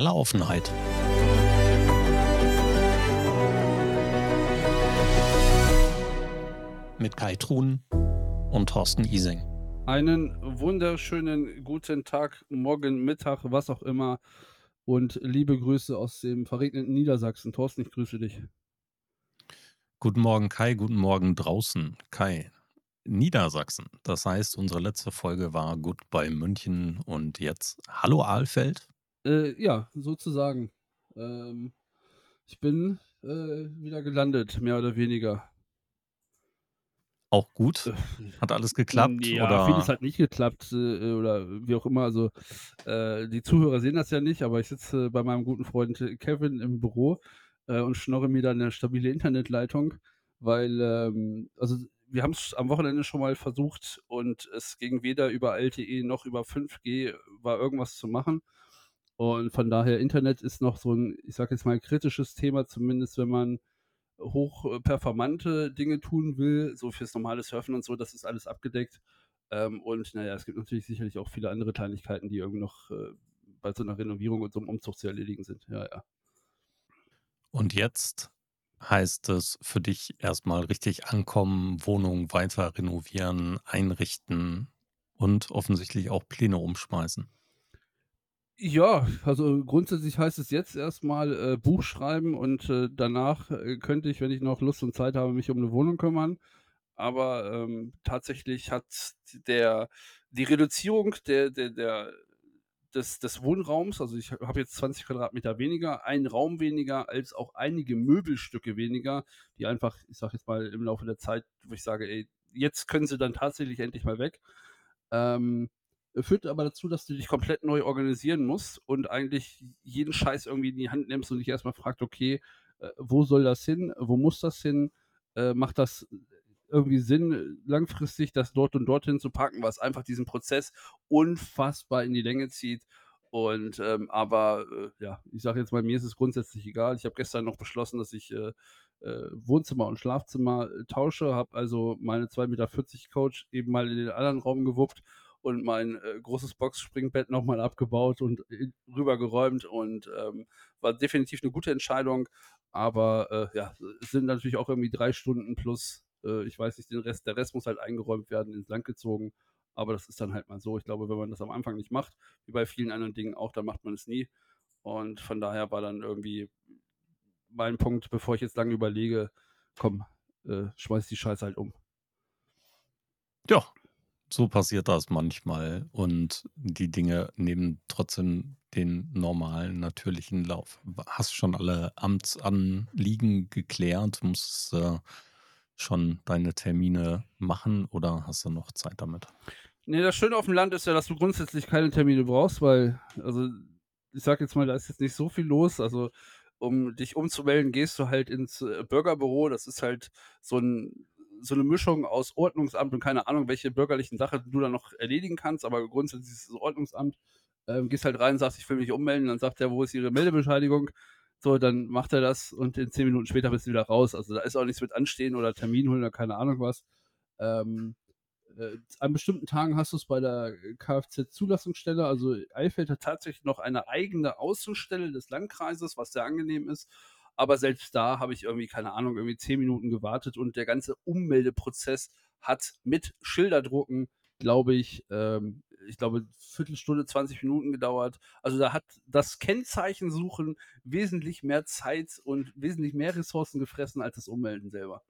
totale Offenheit. Mit Kai Truhn und Thorsten Ising. Einen wunderschönen guten Tag, morgen, Mittag, was auch immer. Und liebe Grüße aus dem verregneten Niedersachsen. Thorsten, ich grüße dich. Guten Morgen, Kai. Guten Morgen draußen, Kai. Niedersachsen. Das heißt, unsere letzte Folge war gut bei München und jetzt Hallo Ahlfeld. Äh, ja, sozusagen. Ähm, ich bin äh, wieder gelandet, mehr oder weniger. Auch gut? Äh, Hat alles geklappt? Ja, oder? vieles hat nicht geklappt äh, oder wie auch immer. Also äh, die Zuhörer sehen das ja nicht, aber ich sitze bei meinem guten Freund Kevin im Büro und schnorre mir dann eine stabile Internetleitung, weil ähm, also wir haben es am Wochenende schon mal versucht und es ging weder über LTE noch über 5G war irgendwas zu machen. Und von daher, Internet ist noch so ein, ich sage jetzt mal, kritisches Thema, zumindest wenn man hochperformante Dinge tun will, so fürs normale Surfen und so, das ist alles abgedeckt. Ähm, und naja, es gibt natürlich sicherlich auch viele andere Kleinigkeiten, die irgendwie noch äh, bei so einer Renovierung und so einem Umzug zu erledigen sind. Ja, ja. Und jetzt heißt es für dich erstmal richtig ankommen, Wohnung weiter renovieren, einrichten und offensichtlich auch Pläne umschmeißen. Ja, also grundsätzlich heißt es jetzt erstmal äh, Buch schreiben und äh, danach äh, könnte ich, wenn ich noch Lust und Zeit habe, mich um eine Wohnung kümmern. Aber ähm, tatsächlich hat der die Reduzierung der, der, der des, des Wohnraums, also ich habe jetzt 20 Quadratmeter weniger, einen Raum weniger, als auch einige Möbelstücke weniger, die einfach, ich sage jetzt mal, im Laufe der Zeit, wo ich sage, ey, jetzt können sie dann tatsächlich endlich mal weg. Ähm, führt aber dazu, dass du dich komplett neu organisieren musst und eigentlich jeden Scheiß irgendwie in die Hand nimmst und dich erstmal fragst, okay, äh, wo soll das hin? Wo muss das hin? Äh, macht das irgendwie Sinn, langfristig das dort und dorthin zu packen, was einfach diesen Prozess unfassbar in die Länge zieht. Und ähm, aber äh, ja, ich sage jetzt mal, mir ist es grundsätzlich egal. Ich habe gestern noch beschlossen, dass ich äh, äh, Wohnzimmer und Schlafzimmer äh, tausche, habe also meine 2,40 Meter Coach eben mal in den anderen Raum gewuppt und mein äh, großes Boxspringbett nochmal abgebaut und äh, rübergeräumt und ähm, war definitiv eine gute Entscheidung. Aber äh, ja, es sind natürlich auch irgendwie drei Stunden plus, äh, ich weiß nicht, den Rest, der Rest muss halt eingeräumt werden, ins Land gezogen. Aber das ist dann halt mal so. Ich glaube, wenn man das am Anfang nicht macht, wie bei vielen anderen Dingen auch, dann macht man es nie. Und von daher war dann irgendwie mein Punkt, bevor ich jetzt lange überlege, komm, äh, schmeiß die Scheiße halt um. Ja, so passiert das manchmal und die Dinge nehmen trotzdem den normalen, natürlichen Lauf. Hast schon alle Amtsanliegen geklärt? Musst äh, schon deine Termine machen oder hast du noch Zeit damit? Nee, das Schöne auf dem Land ist ja, dass du grundsätzlich keine Termine brauchst, weil, also, ich sag jetzt mal, da ist jetzt nicht so viel los. Also, um dich umzumelden, gehst du halt ins äh, Bürgerbüro. Das ist halt so ein so eine Mischung aus Ordnungsamt und keine Ahnung, welche bürgerlichen Sachen du da noch erledigen kannst, aber grundsätzlich ist es Ordnungsamt. Ähm, gehst halt rein, sagst, ich will mich ummelden, dann sagt er, wo ist Ihre Meldebescheinigung? So, dann macht er das und in zehn Minuten später bist du wieder raus. Also da ist auch nichts mit Anstehen oder Termin holen oder keine Ahnung was. Ähm, äh, an bestimmten Tagen hast du es bei der Kfz-Zulassungsstelle. Also Eifeld hat tatsächlich noch eine eigene Außenstelle des Landkreises, was sehr angenehm ist. Aber selbst da habe ich irgendwie, keine Ahnung, irgendwie zehn Minuten gewartet und der ganze Ummeldeprozess hat mit Schilderdrucken, glaube ich, ähm, ich glaube, Viertelstunde, 20 Minuten gedauert. Also da hat das Kennzeichensuchen wesentlich mehr Zeit und wesentlich mehr Ressourcen gefressen als das Ummelden selber.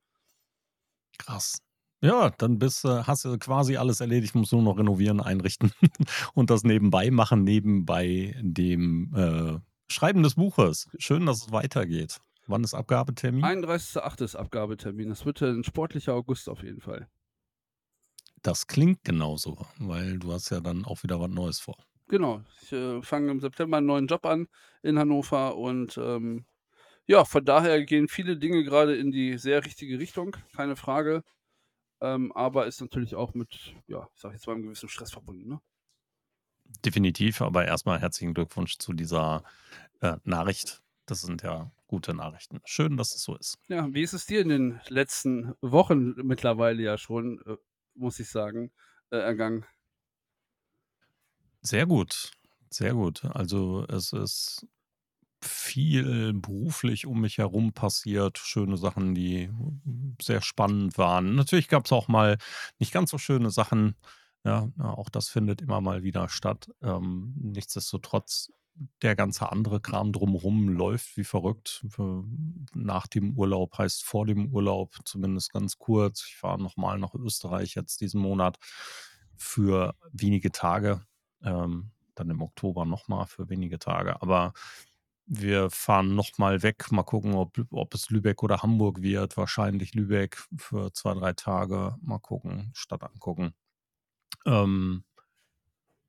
Krass. Ja, dann bist, äh, hast du quasi alles erledigt, musst nur noch renovieren, einrichten und das nebenbei machen, nebenbei dem äh, Schreiben des Buches. Schön, dass es weitergeht. Wann ist Abgabetermin? 31.08. ist Abgabetermin. Das wird ein sportlicher August auf jeden Fall. Das klingt genauso, weil du hast ja dann auch wieder was Neues vor. Genau. Ich äh, fange im September einen neuen Job an in Hannover und ähm, ja, von daher gehen viele Dinge gerade in die sehr richtige Richtung, keine Frage. Ähm, aber ist natürlich auch mit, ja, ich sag jetzt mal, einem gewissen Stress verbunden. Ne? Definitiv, aber erstmal herzlichen Glückwunsch zu dieser äh, Nachricht. Das sind ja gute Nachrichten. Schön, dass es so ist. Ja, wie ist es dir in den letzten Wochen mittlerweile ja schon, äh, muss ich sagen, äh, ergangen? Sehr gut, sehr gut. Also es ist viel beruflich um mich herum passiert, schöne Sachen, die sehr spannend waren. Natürlich gab's auch mal nicht ganz so schöne Sachen, ja, auch das findet immer mal wieder statt. Ähm, nichtsdestotrotz, der ganze andere Kram drumherum läuft wie verrückt. Nach dem Urlaub heißt vor dem Urlaub, zumindest ganz kurz. Ich fahre noch mal nach Österreich jetzt diesen Monat für wenige Tage, ähm, dann im Oktober noch mal für wenige Tage. Aber wir fahren noch mal weg, mal gucken, ob ob es Lübeck oder Hamburg wird. Wahrscheinlich Lübeck für 2, 3 Tage. Mal gucken, Stadt angucken. Ähm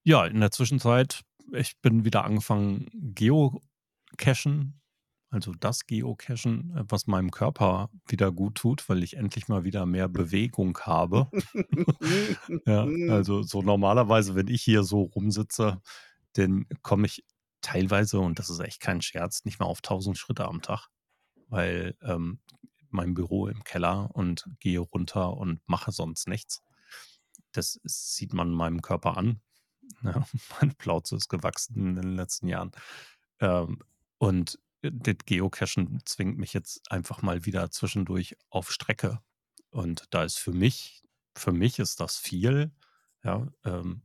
ja, in der Zwischenzeit ich bin wieder angefangen geocachen, also das Geocachen, äh, was meinem Körper wieder gut tut, weil ich endlich mal wieder mehr Bewegung habe. Ja, also so normalerweise, wenn ich hier so rumsitze, dann komme ich teilweise, und das ist echt kein Scherz, nicht mal auf 1.000 Schritte am Tag, weil, ähm, mein Büro im Keller und gehe runter und mache sonst nichts. Das sieht man meinem Körper an. Ja, meine Plauze ist gewachsen in den letzten Jahren. Ähm, und das Geocachen zwingt mich jetzt einfach mal wieder zwischendurch auf Strecke. Und da ist für mich für mich ist das viel, ja, ähm,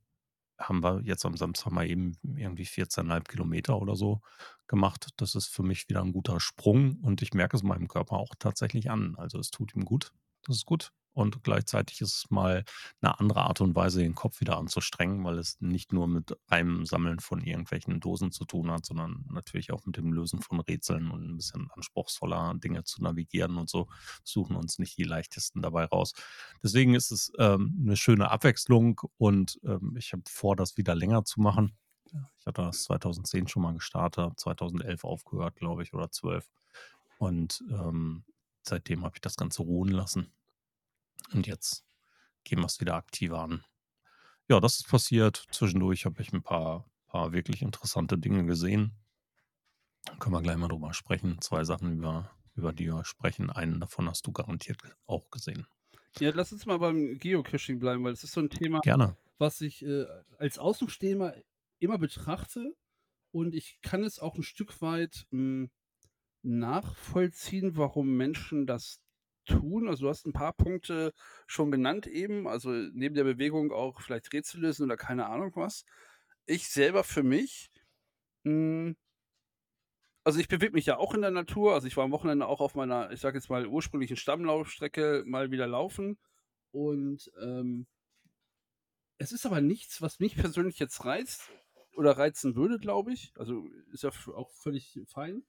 haben wir jetzt am Samstag mal eben irgendwie 14,5 Kilometer oder so gemacht. Das ist für mich wieder ein guter Sprung und ich merke es meinem Körper auch tatsächlich an. Also, es tut ihm gut. Das ist gut. Und gleichzeitig ist es mal 'ne andere Art und Weise, den Kopf wieder anzustrengen, weil es nicht nur mit einem Sammeln von irgendwelchen Dosen zu tun hat, sondern natürlich auch mit dem Lösen von Rätseln und 'n bisschen anspruchsvoller Dinge zu navigieren und so. Suchen uns nicht die leichtesten dabei raus. Deswegen ist es, ähm, 'ne schöne Abwechslung und, ähm, ich habe vor, das wieder länger zu machen. Ich hatte das 2010 schon mal gestartet, habe 2011 aufgehört, glaube ich, oder 12. Und, ähm, seitdem habe ich das Ganze ruhen lassen. Und jetzt gehen wir's wieder aktiver an. Ja, das ist passiert. Zwischendurch habe ich 'n paar paar wirklich interessante Dinge gesehen. Können wir gleich mal drüber sprechen. 2 Sachen, über über die wir sprechen. Einen davon hast du garantiert auch gesehen. Ja, lass uns mal beim Geocaching bleiben, weil das ist so 'n Thema, Gerne. was ich, äh, als Außenstehender immer betrachte und ich kann es auch 'n Stück weit, hm, nachvollziehen, warum Menschen das tun. Also, du hast 'n paar Punkte schon genannt eben, also, neben der Bewegung auch vielleicht Rätsel lösen oder keine Ahnung was. Ich selber für mich, hm also, ich bewege mich ja auch in der Natur. Also, ich war am Wochenende auch auf meiner, ich sage jetzt mal, ursprünglichen Stammlaufstrecke mal wieder laufen und, ähm es ist aber nichts, was mich persönlich jetzt reizt oder reizen würde, glaube ich. Also, ist ja auch völlig fein.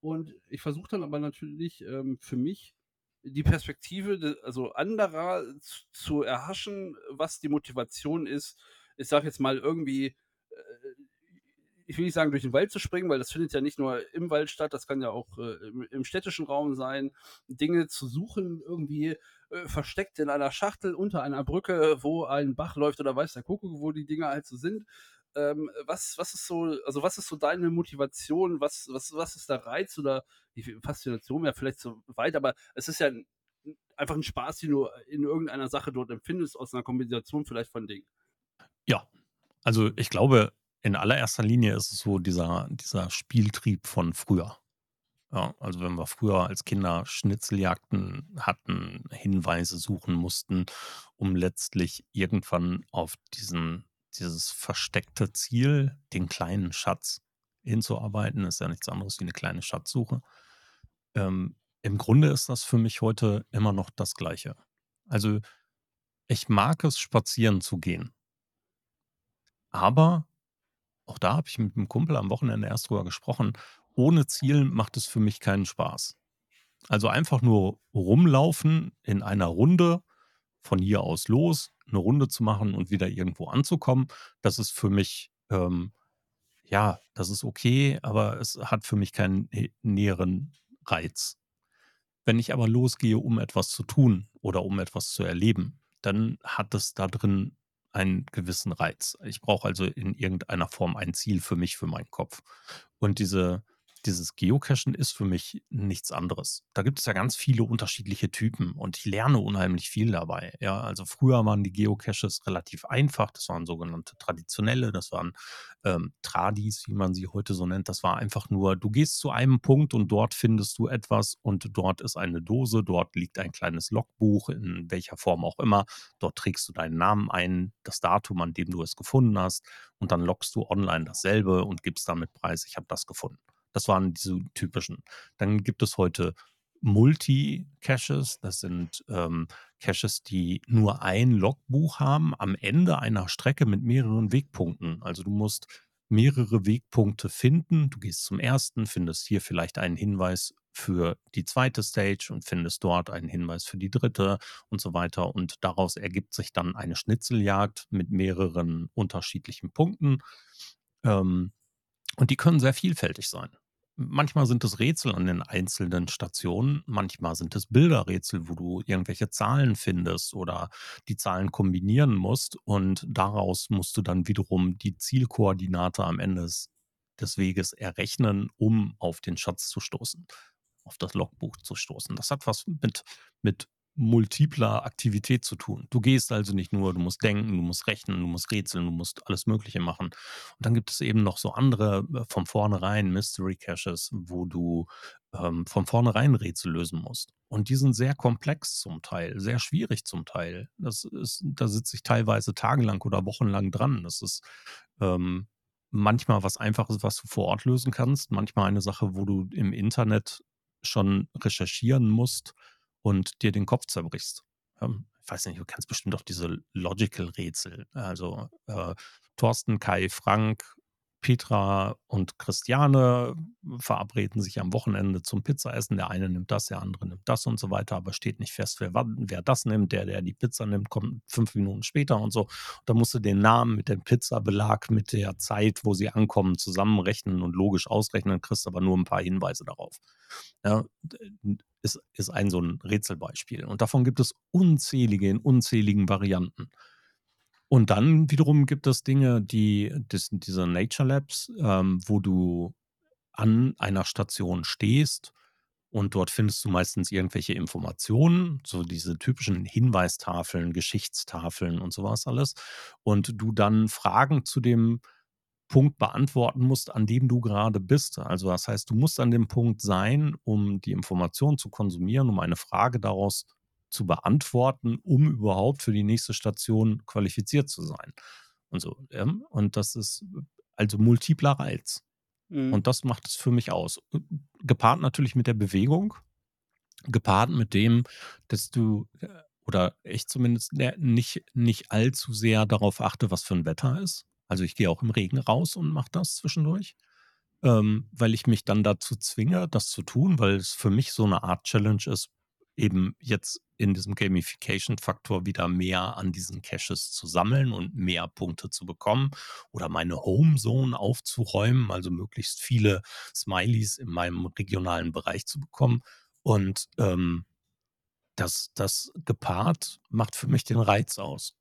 Und ich versuche dann aber natürlich, ähm, für mich die Perspektive also, anderer zu erhaschen, was die Motivation ist. Ich sage jetzt mal irgendwie, äh ich will nicht sagen, durch den Wald zu springen, weil das findet ja nicht nur im Wald statt, das kann ja auch, äh, im städtischen Raum sein, Dinge zu suchen, irgendwie, äh, versteckt in einer Schachtel unter einer Brücke, wo ein Bach läuft oder weiß der Kuckuck, wo die Dinger halt so sind. Ähm, was was ist so also, was ist so deine Motivation? Was was was ist der Reiz oder die Faszination wäre vielleicht zu weit, aber es ist ja 'n 'n einfach 'n Spaß, den du in irgendeiner Sache dort empfindest aus 'ner Kombination vielleicht von Dingen. Ja, also, ich glaube, in allererster Linie ist es so dieser dieser Spieltrieb von früher. Ja, also, wenn wir früher als Kinder Schnitzeljagden hatten, Hinweise suchen mussten, um letztlich irgendwann auf diesen dieses versteckte Ziel, den kleinen Schatz hinzuarbeiten, ist ja nichts anderes wie 'ne kleine Schatzsuche. Ähm, im Grunde ist das für mich heute immer noch das Gleiche. Also, ich mag es, spazieren zu gehen. Aber auch da habe ich mit 'nem Kumpel am Wochenende erst drüber gesprochen, ohne Ziel macht es für mich keinen Spaß. Also, einfach nur rumlaufen in einer Runde, von hier aus los, 'ne Runde zu machen und wieder irgendwo anzukommen, das ist für mich, ähm ja, das ist okay, aber es hat für mich keinen nä näheren Reiz. Wenn ich aber losgehe, um etwas zu tun oder um etwas zu erleben, dann hat es da drin einen gewissen Reiz. Ich brauche also in irgendeiner Form ein Ziel für mich, für meinen Kopf. Und diese dieses Geocachen ist für mich nichts anderes. Da gibt es ja ganz viele unterschiedliche Typen und ich lerne unheimlich viel dabei. Ja, also früher waren die Geocaches relativ einfach. Das waren sogenannte traditionelle, das waren ähm, Tradis, wie man sie heute so nennt. Das war einfach nur, du gehst zu einem Punkt und dort findest du etwas und dort ist eine Dose, dort liegt ein kleines Logbuch, in welcher Form auch immer. Dort trägst du deinen Namen ein, das Datum, an dem du es gefunden hast und dann loggst du online dasselbe und gibst damit preis, ich habe das gefunden. Das waren diese typischen. Dann gibt es heute Multi-Caches. Das sind ähm, Caches, die nur ein Logbuch haben am Ende einer Strecke mit mehreren Wegpunkten. Also du musst mehrere Wegpunkte finden. Du gehst zum ersten, findest hier vielleicht einen Hinweis für die zweite Stage und findest dort einen Hinweis für die dritte und so weiter. Und daraus ergibt sich dann eine Schnitzeljagd mit mehreren unterschiedlichen Punkten. Ähm, und die können sehr vielfältig sein. Manchmal sind es Rätsel an den einzelnen Stationen, manchmal sind es Bilderrätsel, wo du irgendwelche Zahlen findest oder die Zahlen kombinieren musst und daraus musst du dann wiederum die Zielkoordinate am Ende des, Weges errechnen, um auf den Schatz zu stoßen, auf das Logbuch zu stoßen. Das hat was mit, mit multipler Aktivität zu tun. Du gehst also nicht nur, du musst denken, du musst rechnen, du musst rätseln, du musst alles Mögliche machen. Und dann gibt es eben noch so andere äh, von vornherein Mystery Caches, wo du ähm, von vornherein Rätsel lösen musst. Und die sind sehr komplex zum Teil, sehr schwierig zum Teil. Das ist, da sitze ich teilweise tagelang oder wochenlang dran. Das ist ähm, manchmal was Einfaches, was du vor Ort lösen kannst, manchmal eine Sache, wo du im Internet schon recherchieren musst und dir den Kopf zerbrichst. Ähm, ich weiß nicht, du kennst bestimmt auch diese Logical-Rätsel. Also äh, Thorsten, Kai, Frank, Petra und Christiane verabreden sich am Wochenende zum Pizzaessen. Der eine nimmt das, der andere nimmt das und so weiter, aber steht nicht fest, wer, wer das nimmt. Der, der die Pizza nimmt, kommt fünf Minuten später und so. Da musst du den Namen mit dem Pizzabelag, mit der Zeit, wo sie ankommen, zusammenrechnen und logisch ausrechnen, kriegst aber nur ein paar Hinweise darauf. Ja, ist, ist ein so ein Rätselbeispiel. Und davon gibt es unzählige in unzähligen Varianten. Und dann wiederum gibt es Dinge, die, das, diese Nature Labs, ähm, wo du an einer Station stehst und dort findest du meistens irgendwelche Informationen, so diese typischen Hinweistafeln, Geschichtstafeln und sowas alles. Und du dann Fragen zu dem Punkt beantworten musst, an dem du gerade bist. Also das heißt, du musst an dem Punkt sein, um die Information zu konsumieren, um eine Frage daraus zu beantworten, um überhaupt für die nächste Station qualifiziert zu sein. Und so. Und das ist also multipler Reiz. Mhm. Und das macht es für mich aus. Gepaart natürlich mit der Bewegung, gepaart mit dem, dass du äh, oder ich zumindest ne, nicht, nicht allzu sehr darauf achte, was für ein Wetter ist. Also ich gehe auch im Regen raus und mache das zwischendurch, ähm, weil ich mich dann dazu zwinge, das zu tun, weil es für mich so eine Art Challenge ist, eben jetzt in diesem Gamification-Faktor wieder mehr an diesen Caches zu sammeln und mehr Punkte zu bekommen oder meine Homezone aufzuräumen, also möglichst viele Smileys in meinem regionalen Bereich zu bekommen. Und ähm, das, das gepaart macht für mich den Reiz aus.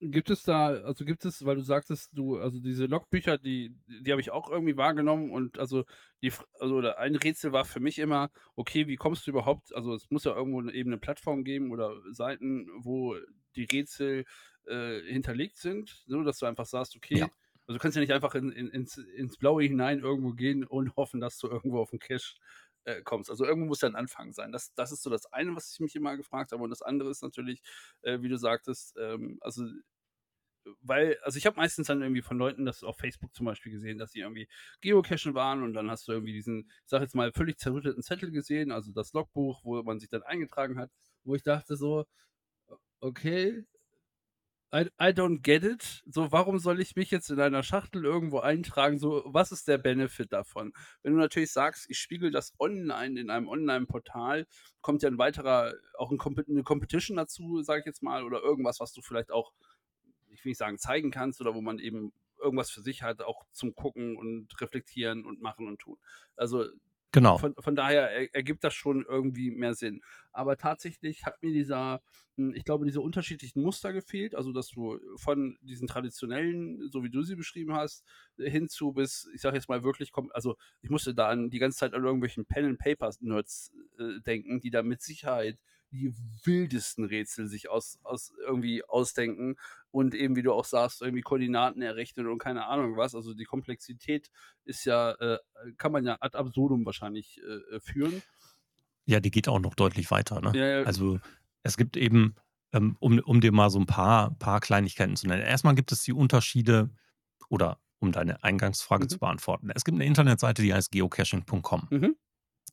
Gibt es da, also gibt es, weil du sagtest, du, also diese Logbücher, die, die habe ich auch irgendwie wahrgenommen und also die, also ein Rätsel war für mich immer, okay, wie kommst du überhaupt, also es muss ja irgendwo eben eine Plattform geben oder Seiten, wo die Rätsel äh, hinterlegt sind, so dass du einfach sagst, okay, ja. also du kannst ja nicht einfach in, in, ins, ins Blaue hinein irgendwo gehen und hoffen, dass du irgendwo auf den Cache äh, kommst. Also irgendwo muss ja ein Anfang sein. Das, das ist so das eine, was ich mich immer gefragt habe. Und das andere ist natürlich, äh, wie du sagtest, ähm, also weil, also ich habe meistens dann irgendwie von Leuten das auf Facebook zum Beispiel gesehen, dass sie irgendwie geocachen waren und dann hast du irgendwie diesen, ich sag jetzt mal, völlig zerrütteten Zettel gesehen, also das Logbuch, wo man sich dann eingetragen hat, wo ich dachte so, okay, I, I don't get it. So, warum soll ich mich jetzt in einer Schachtel irgendwo eintragen? So, was ist der Benefit davon? Wenn du natürlich sagst, ich spiegel das online in einem Online-Portal, kommt ja ein weiterer, auch ein, eine Competition dazu, sage ich jetzt mal, oder irgendwas, was du vielleicht auch ich will nicht sagen, zeigen kannst oder wo man eben irgendwas für sich hat, auch zum Gucken und reflektieren und machen und tun. Also Genau. Von von daher er ergibt das schon irgendwie mehr Sinn. Aber tatsächlich hat mir dieser hm, ich glaube, diese unterschiedlichen Muster gefehlt, also, dass du von diesen traditionellen, so wie du sie beschrieben hast, hinzu bis, ich sage jetzt mal wirklich also, ich musste da an die ganze Zeit an irgendwelchen Pen and Papers Nerds, äh, denken, die da mit Sicherheit die wildesten Rätsel sich aus aus irgendwie ausdenken und eben, wie du auch sagst, irgendwie Koordinaten errechnen und keine Ahnung was. Also, die Komplexität ist ja äh, kann man ja ad absurdum wahrscheinlich, äh, führen. Ja, die geht auch noch deutlich weiter, ne? Ja, ja. Also, es gibt eben, ähm, um um dir mal so ein paar paar Kleinigkeiten zu nennen. Erstmal gibt es die Unterschiede oder um deine Eingangsfrage Mhm. zu beantworten. Es gibt eine Internetseite, die heißt geocaching.com. Mhm.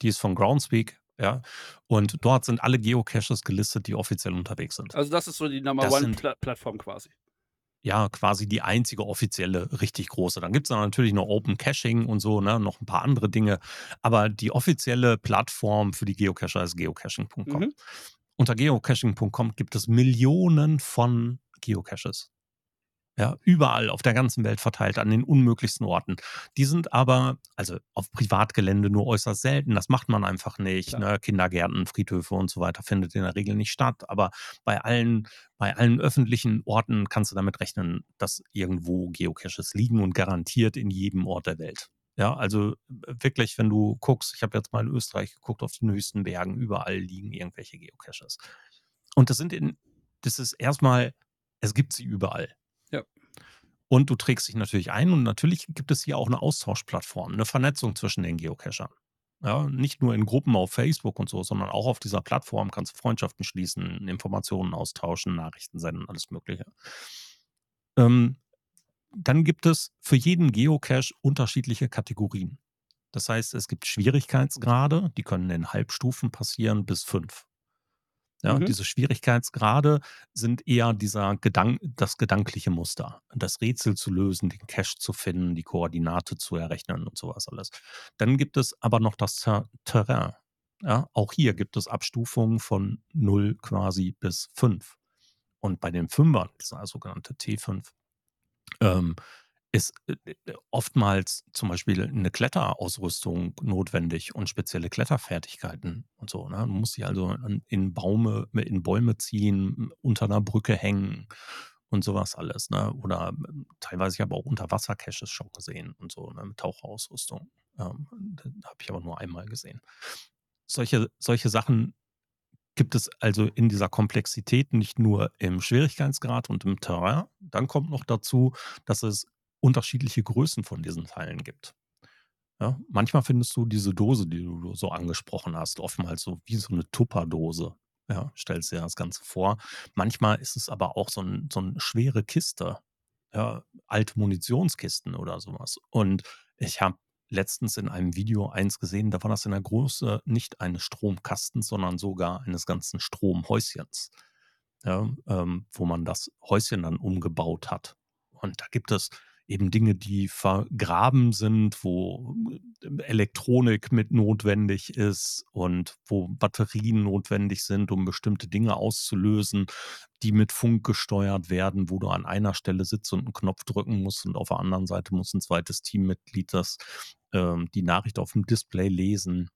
Die ist von Groundspeak, ja, und dort sind alle Geocaches gelistet, die offiziell unterwegs sind. Also, das ist so die Number Das One sind Pla Plattform quasi. ja quasi die einzige offizielle, richtig große. Dann gibt's da natürlich noch Open Caching und so, ne, noch ein paar andere Dinge, aber die offizielle Plattform für die Geocacher ist geocaching.com. Mhm. Unter geocaching.com gibt es Millionen von Geocaches. Ja, überall auf der ganzen Welt verteilt, an den unmöglichsten Orten. Die sind aber, also auf Privatgelände nur äußerst selten. Das macht man einfach nicht. Ne? Kindergärten, Friedhöfe und so weiter findet in der Regel nicht statt. Aber bei allen, bei allen öffentlichen Orten kannst du damit rechnen, dass irgendwo Geocaches liegen und garantiert in jedem Ort der Welt. Ja, also äh, wirklich, wenn du guckst, ich habe jetzt mal in Österreich geguckt, auf den höchsten Bergen, überall liegen irgendwelche Geocaches. Und das sind in, das ist erstmal, es gibt sie überall. Und du trägst dich natürlich ein und natürlich gibt es hier auch eine Austauschplattform, eine Vernetzung zwischen den Geocachern. Ja, nicht nur in Gruppen auf Facebook und so, sondern auch auf dieser Plattform kannst du Freundschaften schließen, Informationen austauschen, Nachrichten senden, alles Mögliche. Ähm, dann gibt es für jeden Geocache unterschiedliche Kategorien. Das heißt, es gibt Schwierigkeitsgrade, die können in Halbstufen passieren bis fünf. Ja, Mhm. diese Schwierigkeitsgrade sind eher dieser Gedank das gedankliche Muster, das Rätsel zu lösen, den Cache zu finden, die Koordinate zu errechnen und sowas alles. Dann gibt es aber noch das Ter Terrain. Ja, auch hier gibt es Abstufungen von 0 quasi bis 5. Und bei den Fünfern, dieser sogenannte T5, ähm, ist äh, äh, oftmals zum Beispiel eine Kletterausrüstung notwendig und spezielle Kletterfertigkeiten und so, ne? Du musst dich also in Baume in Bäume ziehen, unter einer Brücke hängen und sowas alles, ne? Oder, ähm, teilweise ich habe auch Unterwasser-Caches schon gesehen und so, ne, mit Taucherausrüstung. Ähm, habe ich aber nur einmal gesehen. Solche solche Sachen gibt es also in dieser Komplexität nicht nur im Schwierigkeitsgrad und im Terrain. Dann kommt noch dazu, dass es unterschiedliche Größen von diesen Teilen gibt. Ja, manchmal findest du diese Dose, die du so angesprochen hast, oftmals so wie so eine Tupperdose. Ja, stellst dir das Ganze vor. Manchmal ist es aber auch so 'n so 'n schwere Kiste, ja, alte Munitionskisten oder sowas. Und ich habe letztens in einem Video eins gesehen, da war das in der Größe nicht eines Stromkastens, sondern sogar eines ganzen Stromhäuschens, ja, ähm, wo man das Häuschen dann umgebaut hat. Und da gibt es eben Dinge, die vergraben sind, wo äh, Elektronik mit notwendig ist und wo Batterien notwendig sind, um bestimmte Dinge auszulösen, die mit Funk gesteuert werden, wo du an einer Stelle sitzt und einen Knopf drücken musst und auf der anderen Seite muss ein zweites Teammitglied das ähm, die Nachricht auf dem Display lesen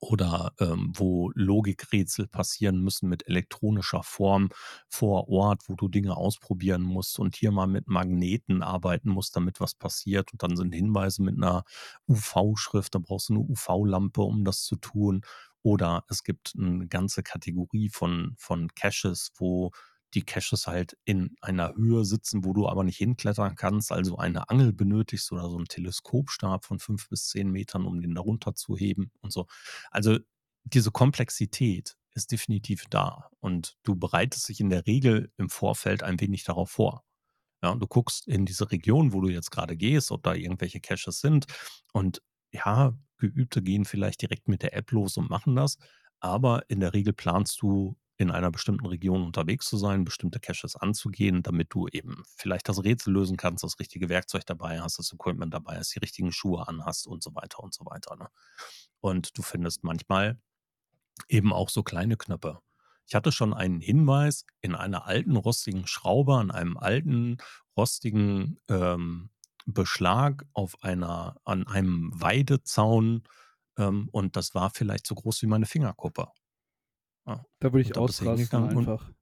oder ähm, wo Logikrätsel passieren müssen mit elektronischer Form vor Ort, wo du Dinge ausprobieren musst und hier mal mit Magneten arbeiten musst, damit was passiert. Und dann sind Hinweise mit einer UV-Schrift, da brauchst du eine UV-Lampe, um das zu tun. Oder es gibt eine ganze Kategorie von, von Caches, wo die Caches halt in einer Höhe sitzen, wo du aber nicht hinklettern kannst, also eine Angel benötigst oder so einen Teleskopstab von fünf bis zehn Metern, um den da runter zu heben und so. Also diese Komplexität ist definitiv da und du bereitest dich in der Regel im Vorfeld ein wenig darauf vor. Ja, du guckst in diese Region, wo du jetzt gerade gehst, ob da irgendwelche Caches sind. Und ja, Geübte gehen vielleicht direkt mit der App los und machen das. Aber in der Regel planst du in einer bestimmten Region unterwegs zu sein, bestimmte Caches anzugehen, damit du eben vielleicht das Rätsel lösen kannst, das richtige Werkzeug dabei hast, das Equipment dabei hast, die richtigen Schuhe anhast und so weiter und so weiter. Ne? Und du findest manchmal eben auch so kleine Knöpfe. Ich hatte schon einen Hinweis in einer alten rostigen Schraube an einem alten rostigen ähm, Beschlag auf einer an einem Weidezaun ähm, und das war vielleicht so groß wie meine Fingerkuppe. Ja, Da würde ich ausrasten einfach.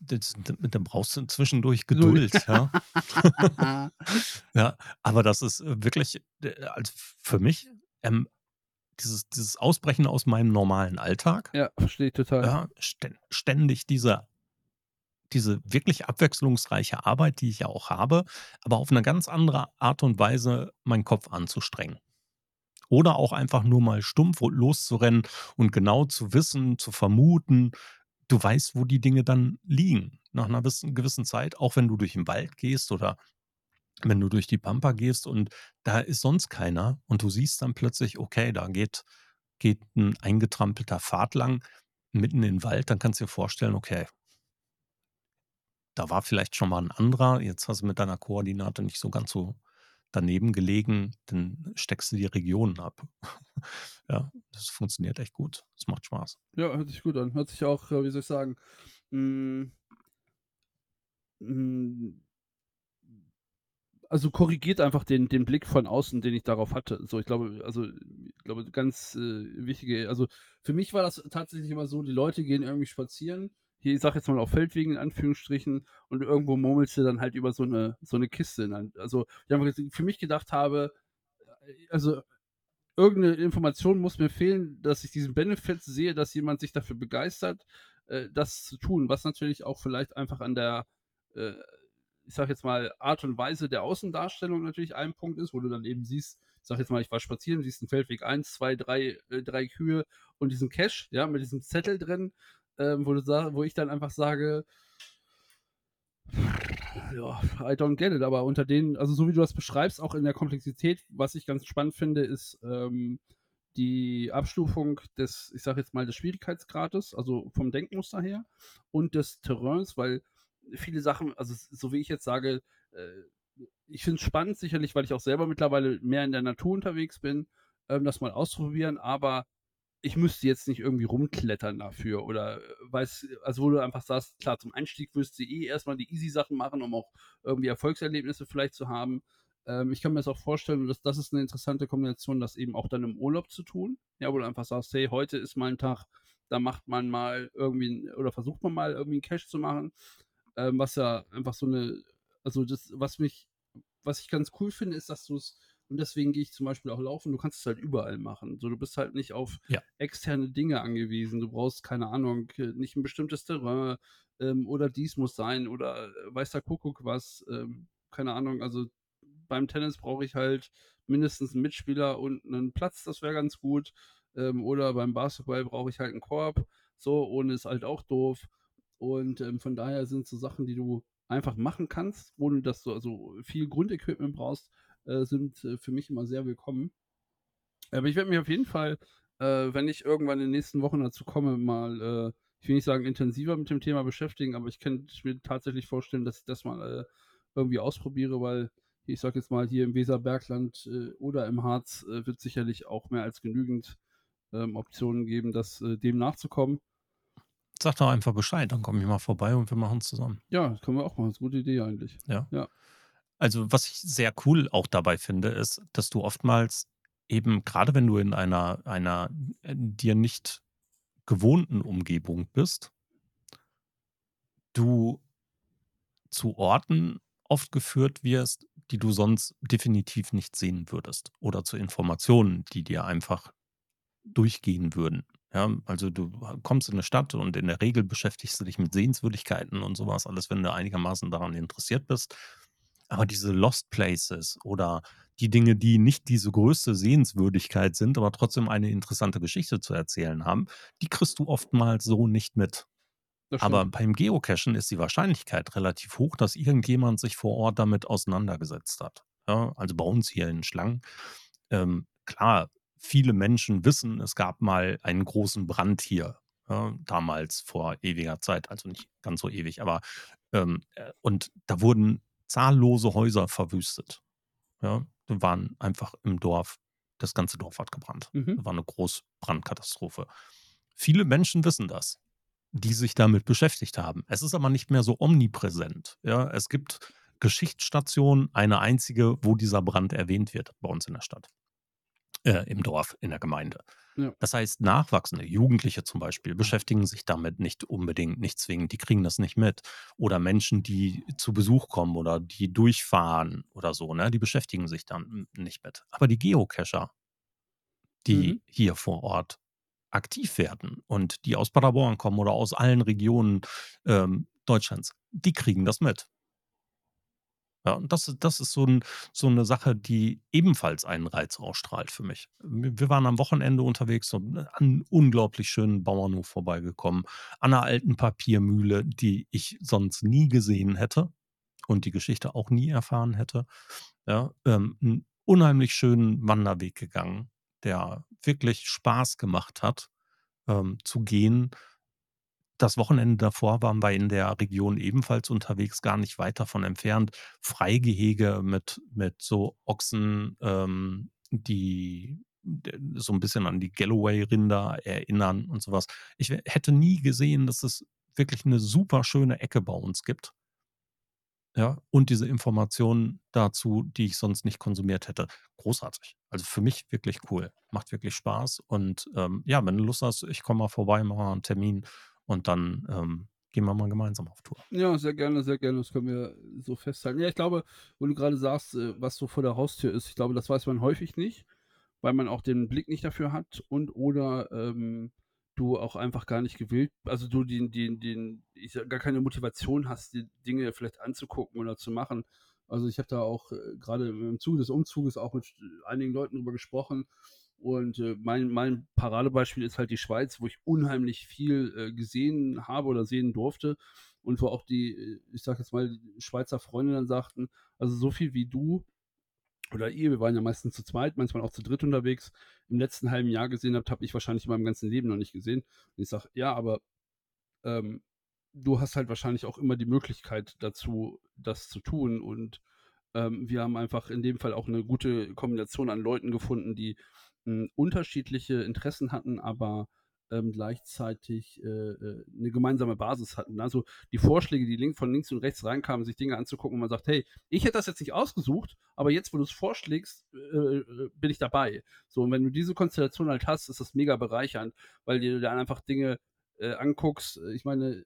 das d da brauchst du zwischendurch Geduld, ja. Ja, aber das ist, äh, wirklich, also für mich, ähm, dieses dieses Ausbrechen aus meinem normalen Alltag, Ja, verstehe ich total. ja, stä ständig diese diese wirklich abwechslungsreiche Arbeit, die ich ja auch habe, aber auf 'ne ganz andere Art und Weise meinen Kopf anzustrengen. Oder auch einfach nur mal stumpf loszurennen und genau zu wissen, zu vermuten, du weißt, wo die Dinge dann liegen. Nach 'ner wissen gewissen Zeit, auch wenn du durch 'n Wald gehst oder wenn du durch die Pampa gehst und da ist sonst keiner und du siehst dann plötzlich, okay, da geht geht 'n eingetrampelter Pfad lang mitten in 'n Wald, dann kannst du dir vorstellen, okay da war vielleicht schon mal 'n anderer. Jetzt hast du mit deiner Koordinate nicht so ganz so daneben gelegen, dann steckst du die Regionen ab. Ja, das funktioniert echt gut. Es macht Spaß. Ja, hört sich gut an. Hört sich auch, äh, wie soll ich sagen, hm hm also korrigiert einfach den den Blick von außen, den ich darauf hatte. So, ich glaube also, ich glaube, ganz, äh, wichtige also, für mich war das tatsächlich immer so, die Leute gehen irgendwie spazieren, hier, ich sage jetzt mal auf Feldwegen in Anführungsstrichen und irgendwo murmelst du dann halt über so 'ne so 'ne Kiste. Also, ich jetzt für mich gedacht habe, äh, also, irgend 'ne Information muss mir fehlen, dass ich diesen Benefit sehe, dass jemand sich dafür begeistert, äh, das zu tun, was natürlich auch vielleicht einfach an der, äh, ich sage jetzt mal, Art und Weise der Außendarstellung natürlich ein Punkt ist, wo du dann eben siehst ich sage jetzt mal, ich war spazieren, siehst 'n Feldweg 1, 2, 3 äh, 3 Kühe und diesen Cache, ja, mit diesem Zettel drin, ähm, wo du sa wo ich dann einfach sage ja, I don't get it, aber unter den also, so wie du das beschreibst, auch in der Komplexität, was ich ganz spannend finde, ist, ähm, die Abstufung des, ich sage jetzt mal, des Schwierigkeitsgrades, also vom Denkmuster her und des Terrains, weil viele Sachen also, so wie ich jetzt sage, äh, ich finde es spannend sicherlich, weil ich auch selber mittlerweile mehr in der Natur unterwegs bin, ähm, das mal auszuprobieren, aber ich müsste jetzt nicht irgendwie rumklettern dafür oder, äh, weiß also, wo du einfach sagst, klar, zum Einstieg wirst du eh erst mal die easy Sachen machen, um auch irgendwie Erfolgserlebnisse vielleicht zu haben. Ähm, ich kann mir das auch vorstellen, dass das ist 'ne interessante Kombination, das eben auch dann im Urlaub zu tun, ja, wo du einfach sagst: „Hey, heute ist mal 'n Tag, da macht man mal irgendwie oder versucht man mal irgendwie 'n Cache zu machen“, ähm, was ja einfach so 'ne also, das, was mich was ich ganz cool finde, ist, dass du's und deswegen gehe ich zum Beispiel auch laufen, du kannst es halt überall machen. So, du bist halt nicht auf Ja. externe Dinge angewiesen. Du brauchst, keine Ahnung, äh, nicht 'n bestimmtes Terrain, ähm, oder dies muss sein oder, äh, weiß der Kuckuck was, ähm, keine Ahnung. Also, beim Tennis brauche ich halt mindestens 'n Mitspieler und 'nen Platz, das wäre ganz gut, ähm, oder beim Basketball brauche ich halt 'n Korb. So, ohne ist halt auch doof. Und, ähm, von daher sind so Sachen, die du einfach machen kannst, ohne dass du also viel Grundequipment brauchst, sind, äh, für mich immer sehr willkommen. Aber ich werde mich auf jeden Fall, äh, wenn ich irgendwann in den nächsten Wochen dazu komme, mal, äh, ich will nicht sagen, intensiver mit dem Thema beschäftigen, aber ich könnte mir tatsächlich vorstellen, dass ich das mal, äh, irgendwie ausprobiere, weil ich sage jetzt mal, hier im Weserbergland, äh, oder im Harz, äh, wird sicherlich auch mehr als genügend, ähm, Optionen geben, das äh, dem nachzukommen. Sag doch einfach Bescheid, dann komme ich mal vorbei und wir machen's zusammen. Ja, das können wir auch machen. Ist 'ne gute Idee eigentlich. Ja. Ja. Also, was ich sehr cool auch dabei finde, ist, dass du oftmals eben grade wenn du in einer einer, äh, dir nicht gewohnten Umgebung bist du zu Orten oft geführt wirst, die du sonst definitiv nicht sehen würdest oder zu Informationen, die dir einfach durchgehen würden. Ja, also, du kommst in 'ne Stadt und in der Regel beschäftigst du dich mit Sehenswürdigkeiten und so was alles, wenn du einigermaßen daran interessiert bist. Aber diese Lost Places oder die Dinge, die nicht diese größte Sehenswürdigkeit sind, aber trotzdem eine interessante Geschichte zu erzählen haben, die kriegst du oftmals so nicht mit. Aber beim Geocachen ist die Wahrscheinlichkeit relativ hoch, dass irgendjemand sich vor Ort damit auseinandergesetzt hat. Ja, also, bei uns hier in Schlangen, ähm, klar, viele Menschen wissen, es gab mal einen großen Brand hier, ja, damals vor ewiger Zeit, also, nicht ganz so ewig, aber, ähm, äh, und da wurden zahllose Häuser verwüstet. Ja, die waren einfach im Dorf das ganze Dorf hat gebrannt. Mhm. War 'ne Großbrandkatastrophe. Viele Menschen wissen das, die sich damit beschäftigt haben. Es ist aber nicht mehr so omnipräsent, ja? Es gibt Geschichtsstationen, eine einzige, wo dieser Brand erwähnt wird bei uns in der Stadt. Äh, im Dorf, in der Gemeinde. Ja. Das heißt, nachwachsende Jugendliche zum Beispiel beschäftigen sich damit nicht unbedingt, nicht zwingend, die kriegen das nicht mit. Oder Menschen, die zu Besuch kommen oder die durchfahren oder so, ne, die beschäftigen sich dann nicht mit. Aber die Geocacher, die Mhm. hier vor Ort aktiv werden und die aus Paderborn kommen oder aus allen Regionen, ähm, Deutschlands, die kriegen das mit. Ja, und das das ist so 'n so 'ne Sache, die ebenfalls einen Reiz ausstrahlt für mich. Wir waren am Wochenende unterwegs und an 'n unglaublich schönen Bauernhof vorbeigekommen, an 'ner alten Papiermühle, die ich sonst nie gesehen hätte und die Geschichte auch nie erfahren hätte. Ja, ähm, 'n unheimlich schönen Wanderweg gegangen, der wirklich Spaß gemacht hat, ähm, zu gehen. Das Wochenende davor waren wir in der Region ebenfalls unterwegs, gar nicht weit davon entfernt. Freigehege mit mit so Ochsen, ähm, die so 'n bisschen an die Galloway-Rinder erinnern und so was. Ich hätte nie gesehen, dass es wirklich 'ne super schöne Ecke bei uns gibt. Ja, und diese Informationen dazu, die ich sonst nicht konsumiert hätte. Großartig. Also, für mich wirklich cool. Macht wirklich Spaß und, ähm, ja, wenn du Lust hast, ich komme mal vorbei, machen wir 'n Termin und dann, ähm, gehen wir mal gemeinsam auf Tour. Ja, sehr gerne, sehr gerne. Das können wir so festhalten. Ja, ich glaube, wo du grade sagst, äh, was so vor der Haustür ist, ich glaube, das weiß man häufig nicht, weil man auch den Blick nicht dafür hat und oder, ähm, du auch einfach gar nicht gewillt also, du den den den ich sage gar keine Motivation hast, die Dinge vielleicht anzugucken oder zu machen. Also, ich habe da auch, äh, grade im Zuge des Umzuges auch mit einigen Leuten drüber gesprochen und, äh, mein mein Paradebeispiel ist halt die Schweiz, wo ich unheimlich viel, äh, gesehen habe oder sehen durfte und wo auch die, äh, ich sage jetzt mal, Schweizer Freunde dann sagten: „Also, so viel wie du oder ihr, wir waren ja meistens zu zweit, manchmal auch zu dritt unterwegs, im letzten halben Jahr gesehen habt, habe ich wahrscheinlich in meinem ganzen Leben noch nicht gesehen.“ Und ich sage: „Ja, aber, ähm, du hast halt wahrscheinlich auch immer die Möglichkeit dazu, das zu tun.“ Und, ähm, wir haben einfach in dem Fall auch 'ne gute Kombination an Leuten gefunden, die, unterschiedliche Interessen hatten, aber, ähm, gleichzeitig, äh, äh, 'ne gemeinsame Basis hatten. Also, die Vorschläge, die link von links und rechts reinkamen, sich Dinge anzugucken, wo man sagt: „Hey, ich hätte das jetzt nicht ausgesucht, aber jetzt, wo du's vorschlägst, äh, äh, bin ich dabei.“ So, und wenn du diese Konstellation halt hast, ist das mega bereichernd, weil dir dann einfach Dinge, äh, anguckst. Ich meine,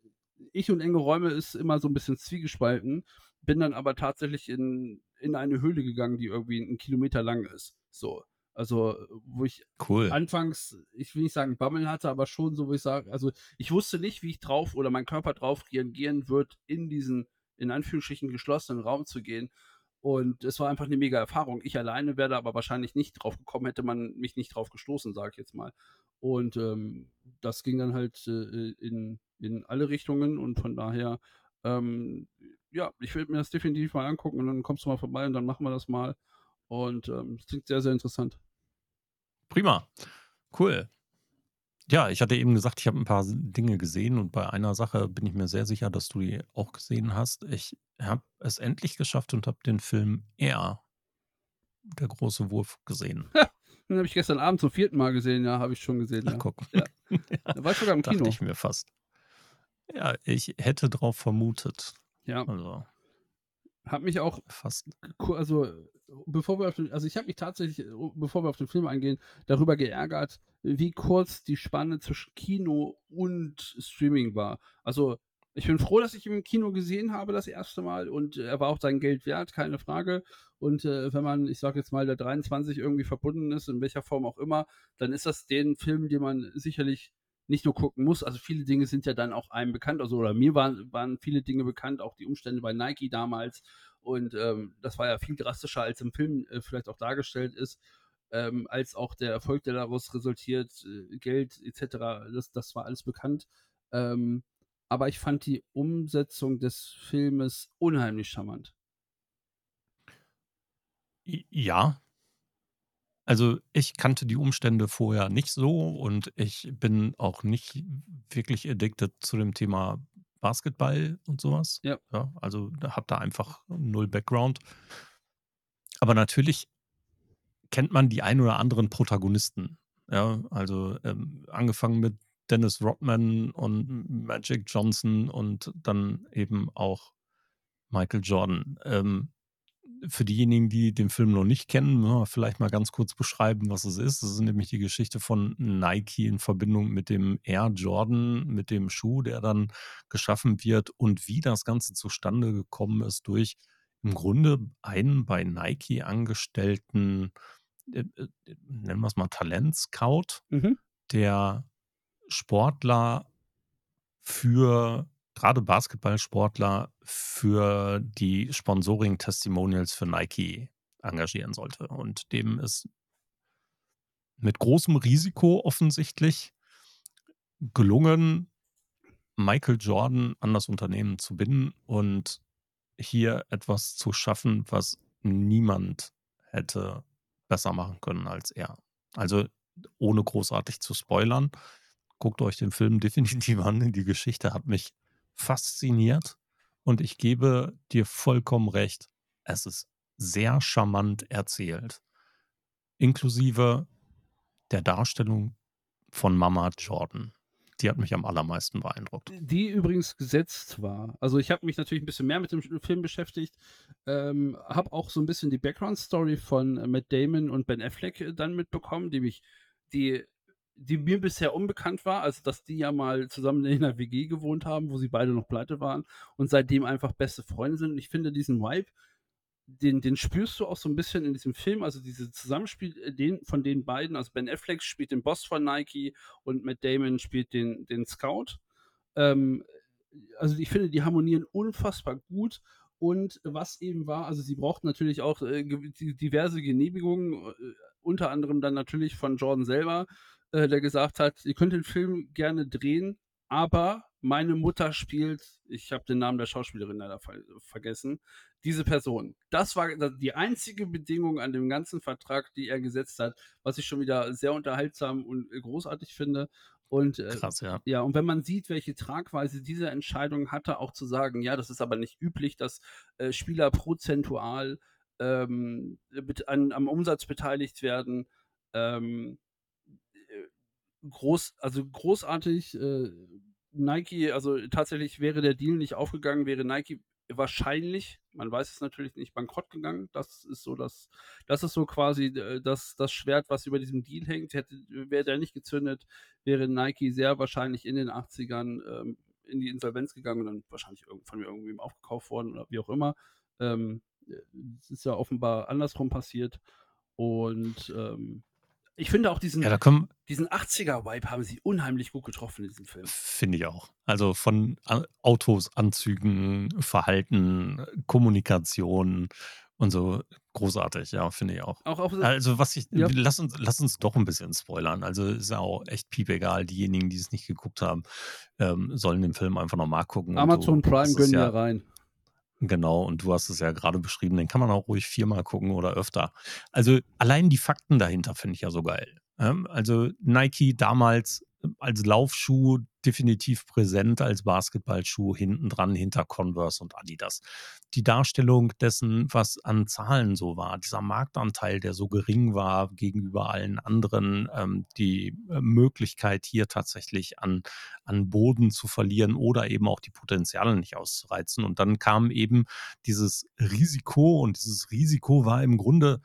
ich und enge Räume ist immer so 'n bisschen zwiegespalten, bin dann aber tatsächlich in in eine Höhle gegangen, die irgendwie 'n Kilometer lang ist. So, also, wo ich Cool. anfangs, ich will nicht sagen Bammel hatte, aber schon so, wo ich sage also, ich wusste nicht, wie ich drauf oder mein Körper drauf reagieren wird, in diesen, in Anführungsstrichen, geschlossenen Raum zu gehen. Und es war einfach 'ne mega Erfahrung. Ich alleine wäre da aber wahrscheinlich nicht drauf gekommen, hätte man mich nicht drauf gestoßen, sage ich jetzt mal. Und, ähm, das ging dann halt, äh, äh, in in alle Richtungen und von daher, ähm, ja, ich würde mir das definitiv mal angucken und dann kommst du mal vorbei und dann machen wir das mal. Und, ähm, es klingt sehr, sehr interessant. Prima, cool. Ja, ich hatte eben gesagt, ich habe 'n paar Dinge gesehen und bei einer Sache bin ich mir sehr sicher, dass du die auch gesehen hast. Ich habe es endlich geschafft und habe den Film „Er“ „Der große Wurf“ gesehen. Den habe ich gestern Abend zum 4. Mal gesehen. Ja, habe ich schon gesehen, Ach, ja. guck. Ja. Ja, Da war ich sogar im dachte Kino. ich mir fast. Ja, ich hätte drauf vermutet. Ja. Also Habe mich auch fast. also, bevor wir auf den also, ich habe mich tatsächlich, äh, bevor wir auf den Film eingehen, darüber geärgert, wie kurz die Spanne zwischen Kino und Streaming war. Also, ich bin froh, dass ich ihn im Kino gesehen habe das 1. Mal und er war auch sein Geld wert, keine Frage. Und, äh, wenn man, ich sage jetzt mal, der 23 irgendwie verbunden ist, in welcher Form auch immer, dann ist das den Film, den man sicherlich nicht nur gucken muss. Also, viele Dinge sind ja dann auch einem bekannt, also oder mir waren waren viele Dinge bekannt, auch die Umstände bei Nike damals. Und, ähm, das war ja viel drastischer, als im Film, äh, vielleicht auch dargestellt ist, ähm, als auch der Erfolg, der daraus resultiert, äh, Geld et cetera. Das das war alles bekannt. Ähm, aber ich fand die Umsetzung des Filmes unheimlich charmant. Ja. Also, ich kannte die Umstände vorher nicht so und ich bin auch nicht wirklich addicted zu dem Thema Basketball und so was. Ja. Ja, also, habe da einfach null Background. Aber natürlich kennt man die ein oder anderen Protagonisten, ja? Also, ähm, angefangen mit Dennis Rodman und Magic Johnson und dann eben auch Michael Jordan. Ähm, für diejenigen, die den Film noch nicht kennen, ne, vielleicht mal ganz kurz beschreiben, was es ist. Das ist nämlich die Geschichte von Nike in Verbindung mit dem Air Jordan, mit dem Schuh, der dann geschaffen wird und wie das Ganze zustande gekommen ist durch im Grunde einen bei Nike angestellten, äh, äh, nennen wir es mal Talent-Scout, Mhm. der Sportler für gerade Basketballsportler für die Sponsoring-Testimonials für Nike engagieren sollte. Und dem ist mit großem Risiko offensichtlich gelungen, Michael Jordan an das Unternehmen zu binden und hier etwas zu schaffen, was niemand hätte besser machen können als er. Also ohne großartig zu spoilern, guckt euch den Film definitiv an. Die Geschichte hat mich fasziniert und ich gebe dir vollkommen recht. Es ist sehr charmant erzählt, inklusive der Darstellung von Mama Jordan. Die hat mich am allermeisten beeindruckt. Die übrigens gesetzt war. Also ich habe mich natürlich ein bisschen mehr mit dem Film beschäftigt, ähm, habe auch so ein bisschen die Background-Story von äh, Matt Damon und Ben Affleck äh, dann mitbekommen, die mich, die, die mir bisher unbekannt war, also dass die ja mal zusammen in einer WG gewohnt haben, wo sie beide noch pleite waren und seitdem einfach beste Freunde sind. Und ich finde diesen Vibe, den, den spürst du auch so ein bisschen in diesem Film, also diese Zusammenspiel äh, den, von den beiden, also Ben Affleck spielt den Boss von Nike und Matt Damon spielt den, den Scout. Ähm, also ich finde, die harmonieren unfassbar gut. Und was eben war, also sie brauchten natürlich auch äh, diverse Genehmigungen, äh, unter anderem dann natürlich von Jordan selber, äh, der gesagt hat, ihr könnt den Film gerne drehen, aber meine Mutter spielt, ich habe den Namen der Schauspielerin leider ver vergessen, diese Person. Das war die einzige Bedingung an dem ganzen Vertrag, die er gesetzt hat, was ich schon wieder sehr unterhaltsam und großartig finde. Und äh, Krass, ja. ja, und wenn man sieht, welche Tragweise diese Entscheidung hatte, auch zu sagen, ja, das ist aber nicht üblich, dass äh, Spieler prozentual ähm, bet- an, am Umsatz beteiligt werden, ähm, äh, groß, also großartig. Äh, Nike, also tatsächlich wäre der Deal nicht aufgegangen, wäre Nike wahrscheinlich, man weiß es natürlich nicht, bankrott gegangen. Das ist so das, das ist so quasi äh, das, das Schwert, was über diesem Deal hängt. Hätte, wäre der nicht gezündet, wäre Nike sehr wahrscheinlich in den 80ern ähm, in die Insolvenz gegangen und dann wahrscheinlich von irgendwem aufgekauft worden oder wie auch immer. Ähm, es ist ja offenbar andersrum passiert. Und ähm, ich finde auch diesen, Ja, können, diesen 80er-Vibe haben sie unheimlich gut getroffen in diesem Film. Finde ich auch. Also von A- Autos, Anzügen, Verhalten, Kommunikation und so großartig, ja, finde ich auch. Auch, auch Also was ich, Ja. lass uns, lass uns doch ein bisschen spoilern. Also ist ja auch echt piepegal. Diejenigen, die es nicht geguckt haben, ähm, sollen den Film einfach nochmal gucken. Amazon du Prime gönnen ja, rein. Genau, und du hast es ja gerade beschrieben, den kann man auch ruhig viermal gucken oder öfter. Also allein die Fakten dahinter finde ich ja so geil. Ähm, Also Nike damals als Laufschuh definitiv präsent, als Basketballschuh hinten dran hinter Converse und Adidas. Die Darstellung dessen, was an Zahlen so war, dieser Marktanteil, der so gering war gegenüber allen anderen, ähm, die äh, Möglichkeit hier tatsächlich an, an Boden zu verlieren oder eben auch die Potenziale nicht auszureizen. Und dann kam eben dieses Risiko und dieses Risiko war im Grunde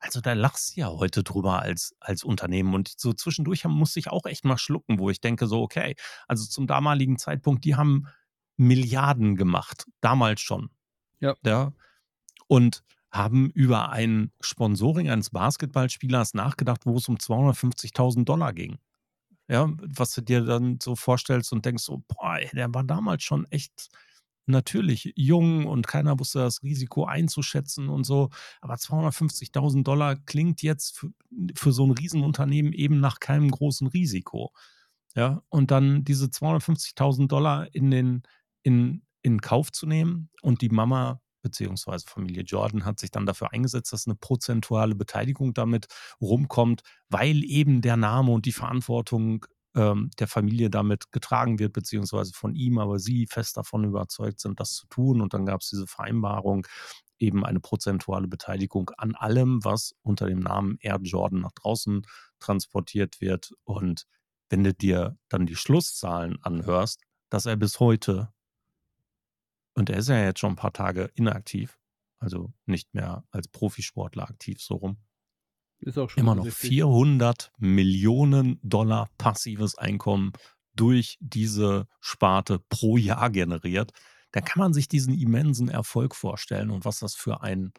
also da lachst du ja heute drüber als, als Unternehmen. Und so zwischendurch haben- musste ich auch echt mal schlucken, wo ich denke, so, okay, also zum damaligen Zeitpunkt, die haben Milliarden gemacht, damals schon. Ja. ja und haben über ein Sponsoring eines Basketballspielers nachgedacht, wo es um 250.000 Dollar ging. Ja, was du dir dann so vorstellst und denkst, so, boah, ey, der war damals schon echt natürlich jung und keiner wusste das Risiko einzuschätzen und so. Aber 250.000 Dollar klingt jetzt für, für so ein Riesenunternehmen eben nach keinem großen Risiko. Ja, und dann diese 250.000 Dollar in den, in, in Kauf zu nehmen und die Mama beziehungsweise Familie Jordan hat sich dann dafür eingesetzt, dass eine prozentuale Beteiligung damit rumkommt, weil eben der Name und die Verantwortung ähm, der Familie damit getragen wird, beziehungsweise von ihm, aber sie fest davon überzeugt sind, das zu tun. Und dann gab es diese Vereinbarung, eben eine prozentuale Beteiligung an allem, was unter dem Namen Air Jordan nach draußen transportiert wird. Und wenn du dir dann die Schlusszahlen anhörst, dass er bis heute, und er ist ja jetzt schon ein paar Tage inaktiv, also nicht mehr als Profisportler aktiv, so rum. Ist auch schon Immer noch offensichtlich. 400 Millionen Dollar passives Einkommen durch diese Sparte pro Jahr generiert. Da kann man sich diesen immensen Erfolg vorstellen und was das für ein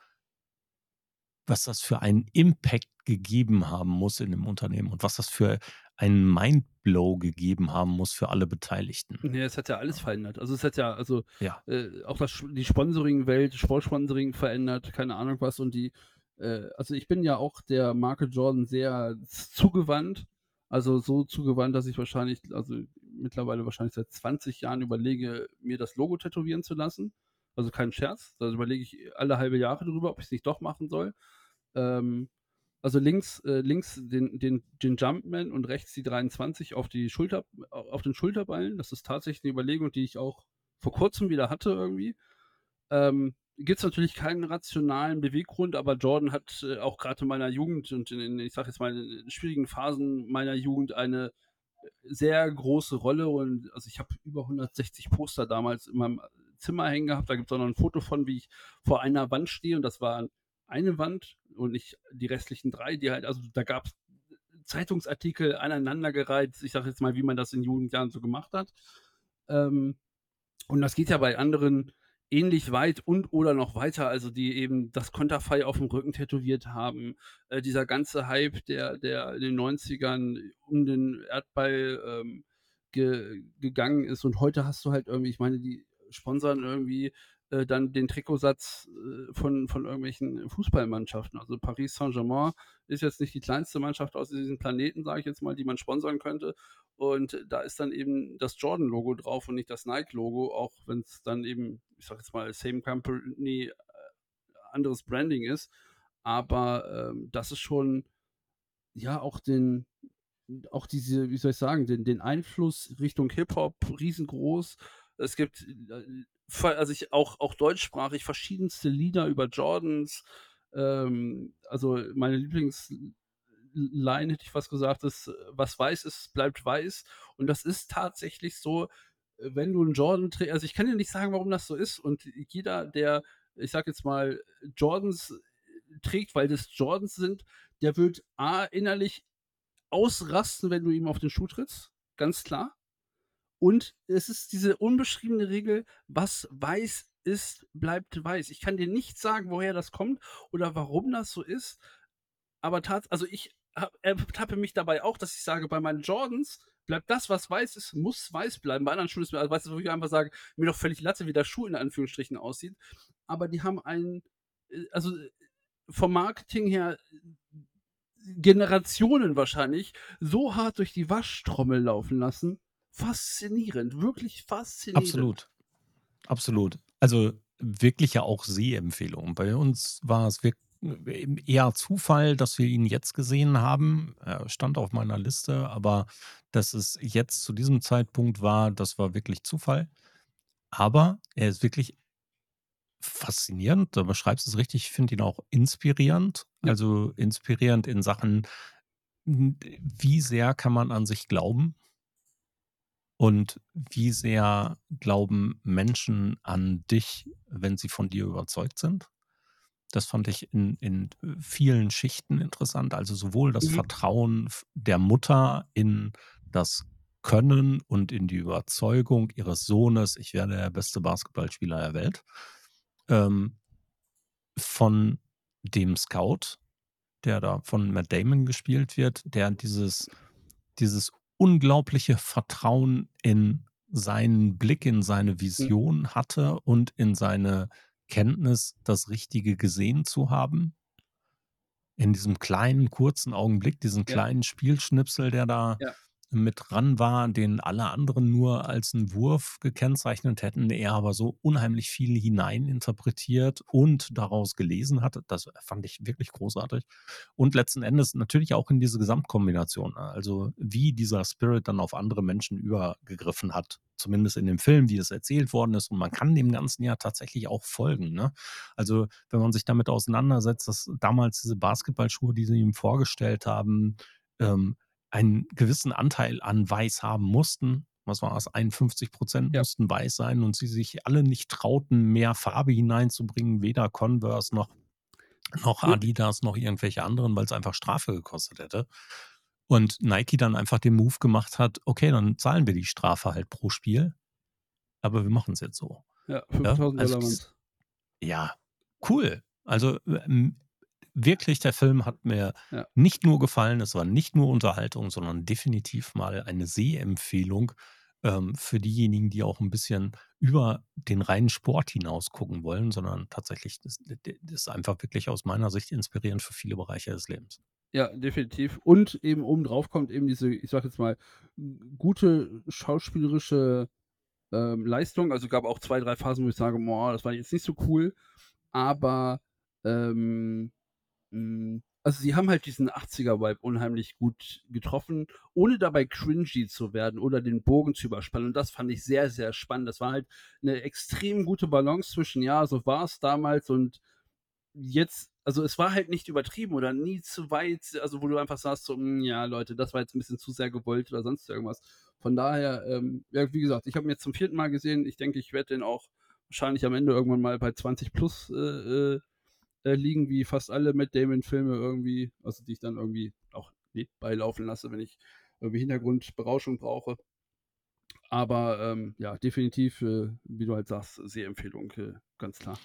was das für einen Impact gegeben haben muss in dem Unternehmen und was das für einen Mindblow gegeben haben muss für alle Beteiligten. Ne, es hat ja alles verändert. Also, es hat ja also, Ja. äh, auch das die Sponsoring-Welt, Sportsponsoring verändert, keine Ahnung was und die äh, also, ich bin ja auch der Marke Jordan sehr zugewandt. Also, so zugewandt, dass ich wahrscheinlich also, mittlerweile wahrscheinlich seit 20 Jahren überlege, mir das Logo tätowieren zu lassen. Also, kein Scherz. Da überlege ich alle halbe Jahre drüber, ob ich's nicht doch machen soll. Ähm, also, links äh, links den den den Jumpman und rechts die 23 auf die Schulter auf den Schulterballen. Das ist tatsächlich 'ne Überlegung, die ich auch vor Kurzem wieder hatte irgendwie. Ähm, gibt's natürlich keinen rationalen Beweggrund, aber Jordan hat, äh, auch grad in meiner Jugend und in in ich sage jetzt mal, in schwierigen Phasen meiner Jugend eine sehr große Rolle und also, ich habe über 160 Poster damals in meinem Zimmer hängen gehabt. Da gibt's auch noch 'n Foto von, wie ich vor einer Wand stehe und das war eine Wand und nicht die restlichen 3, die halt also, da gab's Zeitungsartikel aneinandergereiht, ich sage jetzt mal, wie man das in Jugendjahren so gemacht hat. Ähm, und das geht ja bei anderen ähnlich weit und oder noch weiter, also, die eben das Konterfei aufm Rücken tätowiert haben. Äh, dieser ganze Hype, der der in den 90ern um den Erdball, ähm, ge gegangen ist und heute hast du halt irgendwie ich meine, die sponsern irgendwie, äh, dann den Trikotsatz, äh, von von irgendwelchen Fußballmannschaften. Also, Paris Saint-Germain ist jetzt nicht die kleinste Mannschaft auf diesem Planeten, sage ich jetzt mal, die man sponsern könnte. Und da ist dann eben das Jordan-Logo drauf und nicht das Nike-Logo, auch wenn's dann eben, ich sage jetzt mal, same company, äh, anderes Branding ist. Aber, ähm, das ist schon ja, auch den auch diese wie soll ich sagen, den den Einfluss Richtung Hip-Hop riesengroß. Es gibt, also, ich auch auch deutschsprachig verschiedenste Lieder über Jordans. Ähm, also, meine Lieblings L Line hätte ich fast gesagt, ist: „Was weiß ist, bleibt weiß.“ Und das ist tatsächlich so, äh, wenn du 'n Jordan trä also, ich kann dir nicht sagen, warum das so ist und jeder, der, ich sage jetzt mal, Jordans trägt, weil das Jordans sind, der wird A innerlich ausrasten, wenn du ihm auf den Schuh trittst, ganz klar. Und es ist diese unbeschriebene Regel: „Was weiß ist, bleibt weiß.“ Ich kann dir nicht sagen, woher das kommt oder warum das so ist, aber tats also, ich ertappe mich dabei auch, dass ich sage, bei meinen Jordans bleibt das, was weiß ist, muss weiß bleiben. Bei anderen Schuhen ist mir also, weißt du, wo ich einfach sage: „Mir doch völlig Latte, wie der Schuh in Anführungsstrichen aussieht.“ Aber die haben einen äh, also, vom Marketing her Generationen wahrscheinlich so hart durch die Waschtrommel laufen lassen. Faszinierend, wirklich faszinierend. Absolut. Absolut. Also, wirklich ja auch Sehempfehlung. Bei uns war es e eher Zufall, dass wir ihn jetzt gesehen haben. Er stand auf meiner Liste, aber dass es jetzt zu diesem Zeitpunkt war, das war wirklich Zufall. Aber er ist wirklich faszinierend, da beschreibst du's richtig. Ich finde ihn auch inspirierend. Ja. Also, inspirierend in Sachen, wie sehr kann man an sich glauben? Und wie sehr glauben Menschen an dich, wenn sie von dir überzeugt sind? Das fand ich in in vielen Schichten interessant. Also, sowohl das Mhm. Vertrauen der Mutter in das Können und in die Überzeugung ihres Sohnes: „Ich werde der beste Basketballspieler der Welt.“ Ähm, von dem Scout, der da von Matt Damon gespielt wird, der dieses dieses unglaubliche Vertrauen in seinen Blick, in seine Mhm. Vision hatte und in seine Kenntnis, das Richtige gesehen zu haben. In diesem kleinen, kurzen Augenblick, diesen Ja. kleinen Spielschnipsel, der da Ja. Mit dran war, den alle anderen nur als 'n Wurf gekennzeichnet hätten, er aber so unheimlich viel hineininterpretiert und daraus gelesen hatte. Das fand ich wirklich großartig. Und letzten Endes natürlich auch in diese Gesamtkombination, ne? Also, wie dieser Spirit dann auf andere Menschen übergegriffen hat, zumindest in dem Film, wie es erzählt worden ist. Und man kann dem Ganzen ja tatsächlich auch folgen, ne? Also, wenn man sich damit auseinandersetzt, dass damals diese Basketballschuhe, die sie ihm vorgestellt haben, ähm, einen gewissen Anteil an weiß haben mussten. was war es, 51 Prozent Ja. mussten weiß sein und sie sich alle nicht trauten, mehr Farbe hineinzubringen, weder Converse noch, noch Ja. Adidas noch irgendwelche anderen, weil es einfach Strafe gekostet hätte. Und Nike dann einfach den Move gemacht hat, okay, dann zahlen wir die Strafe halt pro Spiel, aber wir machen es jetzt so. Ja, Ja, 5000 also Dollar das, waren's. ja, cool. Also ähm, wirklich, der Film hat mir Ja. nicht nur gefallen, es war nicht nur Unterhaltung, sondern definitiv mal eine Sehempfehlung ähm, für diejenigen, die auch ein bisschen über den reinen Sport hinaus gucken wollen, sondern tatsächlich, das, das ist einfach wirklich aus meiner Sicht inspirierend für viele Bereiche des Lebens. Ja, definitiv. Und eben obendrauf kommt eben diese, ich sage jetzt mal, gute schauspielerische, ähm, Leistung. Also, gab auch 2, 3 Phasen, wo ich sage: „Boah, das war jetzt nicht so cool.“ Aber, ähm, hm, also, sie haben halt diesen 80er-Vibe unheimlich gut getroffen, ohne dabei cringy zu werden oder den Bogen zu überspannen. Und das fand ich sehr, sehr spannend. Das war halt 'ne extrem gute Balance zwischen, ja, so war's damals und jetzt also, es war halt nicht übertrieben oder nie zu weit, also, wo du einfach sagst so: „Hm, ja, Leute, das war jetzt 'n bisschen zu sehr gewollt“ oder sonst irgendwas. Von daher, ähm, ja, wie gesagt, ich habe ihn jetzt zum 4. Mal gesehen. Ich denke, ich werde den auch wahrscheinlich am Ende irgendwann mal bei 20 plus, äh, äh, liegen, wie fast alle Matt Damon-Filme irgendwie, also, die ich dann irgendwie auch nebenbei laufen lasse, wenn ich irgendwie Hintergrundberauschung brauche. Aber, ähm, ja, definitiv, äh, wie du halt sagst, Sehempfehlung, äh, ganz klar.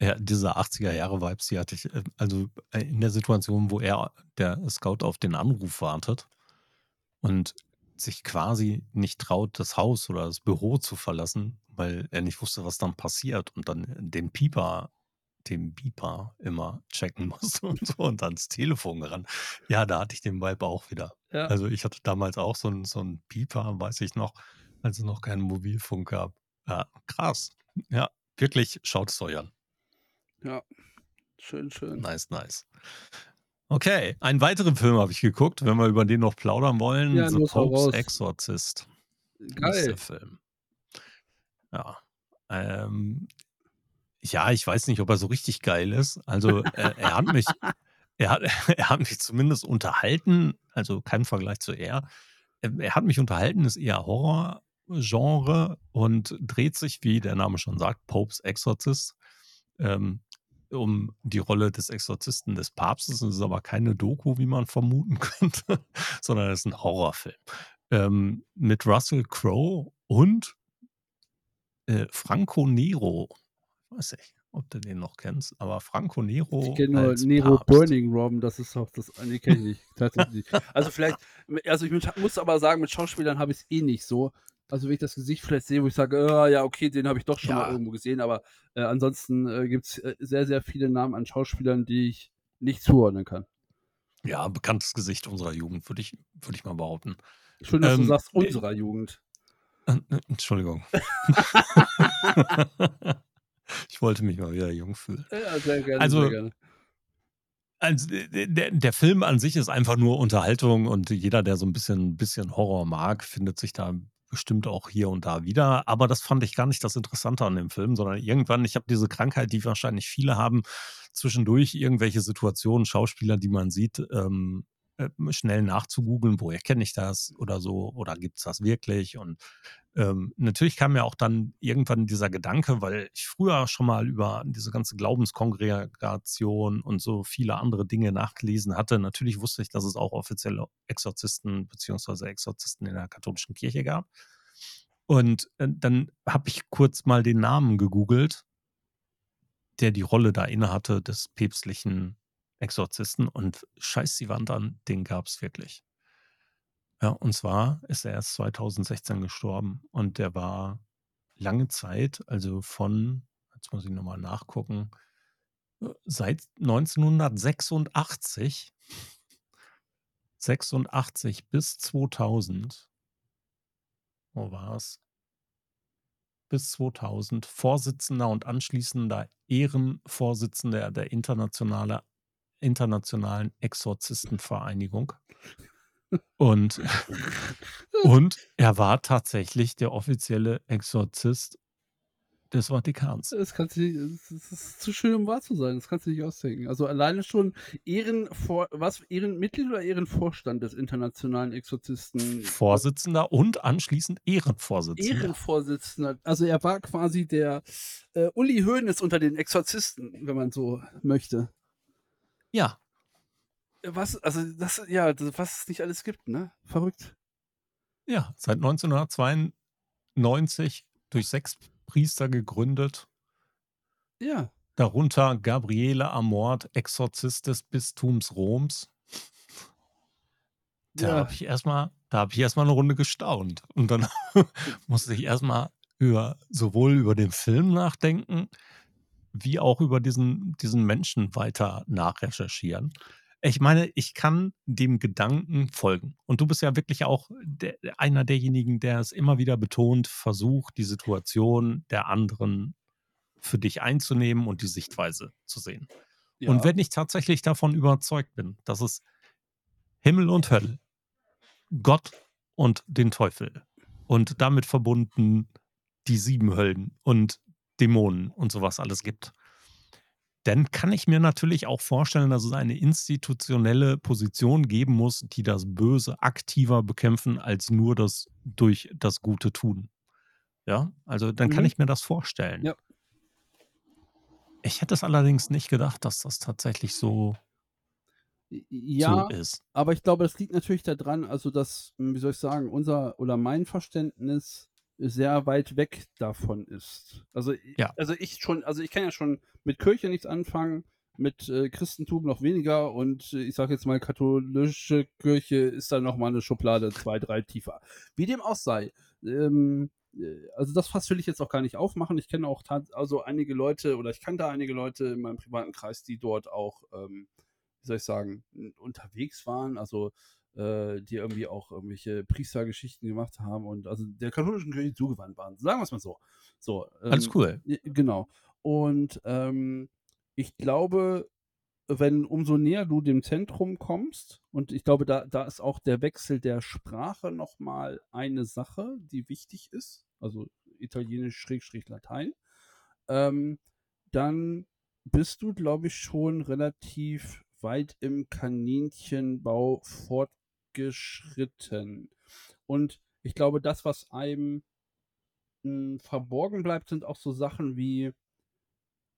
Ja, diese 80er Jahre Vibes, die hatte ich, äh, also, äh, in der Situation, wo er der Scout auf den Anruf wartet und sich quasi nicht traut, das Haus oder das Büro zu verlassen, weil er nicht wusste, was dann passiert und dann den Pieper den Beeper immer checken musste und so und ans Telefon ran. Ja, da hatte ich den Vibe auch wieder. Ja. Also, ich hatte damals auch so 'n so Beeper, weiß ich noch, als es noch keinen Mobilfunk gab. Ja, krass. Ja, wirklich, schaut es euch an. Ja, schön, schön. Nice, nice. Okay, einen weiteren Film habe ich geguckt, wenn wir über den noch plaudern wollen. Ja, The Pope's raus. Exorcist ist Geil. Film. Ja, ähm, ja, ich weiß nicht, ob er so richtig geil ist. Also, äh, er hat mich er hat er hat mich zumindest unterhalten, also, kein Vergleich zu er. Ähm, er hat mich unterhalten, ist eher Horrorgenre und dreht sich, wie der Name schon sagt, Pope's Exorcist, ähm, um die Rolle des Exorzisten des Papstes. Es ist aber keine Doku, wie man vermuten könnte, sondern es ist 'n Horrorfilm, ähm, mit Russell Crowe und äh, Franco Nero. Weiß nicht, ob du den noch kennst, aber Franco Ich Nero kenne nur Nero Papst. Burning Rom, das ist auch das ne, kenne ich nicht, tatsächlich. Also, vielleicht also, ich muss aber sagen, mit Schauspielern habe ich's eh nicht so. Also, wenn ich das Gesicht vielleicht sehe, wo ich sage: „Ah, ja, okay, den habe ich doch schon mal Ja. irgendwo gesehen“, aber, äh, ansonsten, äh, gibt's, äh, sehr, sehr viele Namen an Schauspielern, die ich nicht zuordnen kann. Ja, bekanntes Gesicht unserer Jugend, würde ich würde ich mal behaupten. Schön, dass du Ähm, sagst, äh unserer Jugend. Äh, äh, Entschuldigung. Ich wollte mich mal wieder jung fühlen. Ja, sehr gerne, Also sehr gerne. also, d der der Film an sich ist einfach nur Unterhaltung und jeder, der so 'n bisschen bisschen Horror mag, findet sich da bestimmt auch hier und da wieder. Aber das fand ich gar nicht das Interessante an dem Film, sondern irgendwann ich habe diese Krankheit, die wahrscheinlich viele haben, zwischendurch irgendwelche Situationen, Schauspieler, die man sieht, ähm, äh, schnell nachzugoogeln: „Woher kenne ich das?“ oder so oder „Gibt's das wirklich?“ Und, ähm, natürlich kam mir auch dann irgendwann dieser Gedanke, weil ich früher schon mal über diese ganze Glaubenskongregation und so viele andere Dinge nachgelesen hatte. Natürlich wusste ich, dass es auch offizielle Exorzisten beziehungsweise Exorzisten in der katholischen Kirche gab. Und, äh, dann habe ich kurz mal den Namen gegoogelt der die Rolle da innehatte des päpstlichen Exorzisten und scheiß die Wand an, den gab's wirklich. Ja, und zwar ist er erst 2016 gestorben und der war lange Zeit, also von jetzt muss ich noch mal nachgucken, äh, seit 1986 86 bis 2000 wo war's? Bis 2000 Vorsitzender und anschließender Ehrenvorsitzender der internationale Internationalen Exorzistenvereinigung. Und und er war tatsächlich der offizielle Exorzist des Vatikans. Das kannst du nicht das ist das ist zu schön, um wahr zu sein. Das kannst du nicht ausdenken. Also, alleine schon Ehrenvor was, Ehrenmitglied oder Ehrenvorstand des Internationalen Exorzisten Vorsitzender und anschließend Ehrenvorsitzender. Ehrenvorsitzender. Also, er war quasi der, äh, Uli Hoeneß unter den Exorzisten, wenn man so möchte. Ja. Was also, das ja, was es nicht alles gibt, ne? Verrückt. Ja, seit 1992 durch 6 Priester gegründet. Ja. Darunter Gabriele Amort, Exorzist des Bistums Roms. Da Ja. habe ich erst mal da habe ich erst mal 'ne Runde gestaunt. Und dann musste ich erst mal über sowohl über den Film nachdenken, wie auch über diesen diesen Menschen weiter nachrecherchieren. Ich meine, ich kann dem Gedanken folgen. Und du bist ja wirklich auch der einer derjenigen, der es immer wieder betont, versucht, die Situation der anderen für dich einzunehmen und die Sichtweise zu sehen. Und Ja. wenn ich tatsächlich davon überzeugt bin, dass es Himmel und Hölle, Gott und den Teufel und damit verbunden die 7 Höllen und Dämonen und so was alles gibt, dann kann ich mir natürlich auch vorstellen, dass es eine institutionelle Position geben muss, die das Böse aktiver bekämpfen als nur das durch das Gute tun. Ja, also dann kann Mhm. ich mir das vorstellen. Ja. Ich hätte es allerdings nicht gedacht, dass das tatsächlich so J so ja, ist. aber ich glaube, das liegt natürlich da dran, also, dass, wie soll ich sagen, unser oder mein Verständnis sehr weit weg davon ist. Also, Ja. also, ich schon also, ich kann ja schon mit Kirche nichts anfangen, mit, äh, Christentum noch weniger und, äh, ich sage jetzt mal, katholische Kirche ist dann noch mal 'ne Schublade 2, 3 tiefer. Wie dem auch sei, ähm, äh, also, das Fass will ich jetzt auch gar nicht aufmachen. Ich kenne auch also, einige Leute oder ich kannte einige Leute in meinem privaten Kreis, die dort auch, ähm, wie soll ich sagen, unterwegs waren, also, äh, die irgendwie auch irgendwelche Priestergeschichten gemacht haben und also, der katholischen Kirche zugewandt waren. Sagen wir's mal so. So, Alles ähm, cool. j genau. Und, ähm, ich glaube, wenn umso näher du dem Zentrum kommst und ich glaube, da da ist auch der Wechsel der Sprache noch mal eine Sache, die wichtig ist, also, Italienisch Schrägstrich Latein, ähm, dann bist du, glaube ich, schon relativ weit im Kaninchenbau fortgeschritten. Und ich glaube, das, was einem hm, verborgen bleibt, sind auch so Sachen wie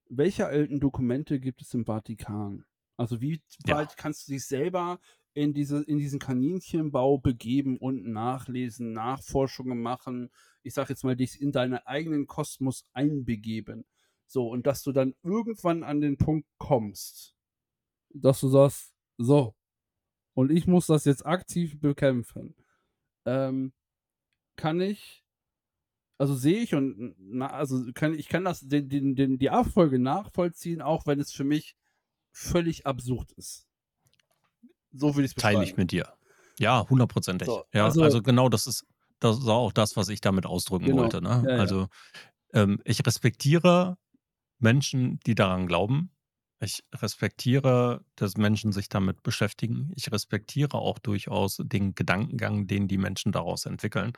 welche alten Dokumente gibt es im Vatikan? Also, wie Ja. weit kannst du dich selber in diese in diesen Kaninchenbau begeben und nachlesen, Nachforschungen machen? Ich sage jetzt mal, dich in deinen eigenen Kosmos einbegeben. So, und dass du dann irgendwann an den Punkt kommst, dass du sagst: „So, und ich muss das jetzt aktiv bekämpfen.“ Ähm, kann ich also, sehe ich und na also, kann ich kann das den den den die Abfolge nachvollziehen, auch wenn es für mich völlig absurd ist. So würde ich's Teile ich mit dir. Ja, hundertprozentig. So, Ja, also also, genau das ist das ist auch das, was ich damit ausdrücken Genau. wollte, ne? Ja, ja. Also, ähm, ich respektiere Menschen, die daran glauben. Ich respektiere, dass Menschen sich damit beschäftigen. Ich respektiere auch durchaus den Gedankengang, den die Menschen daraus entwickeln.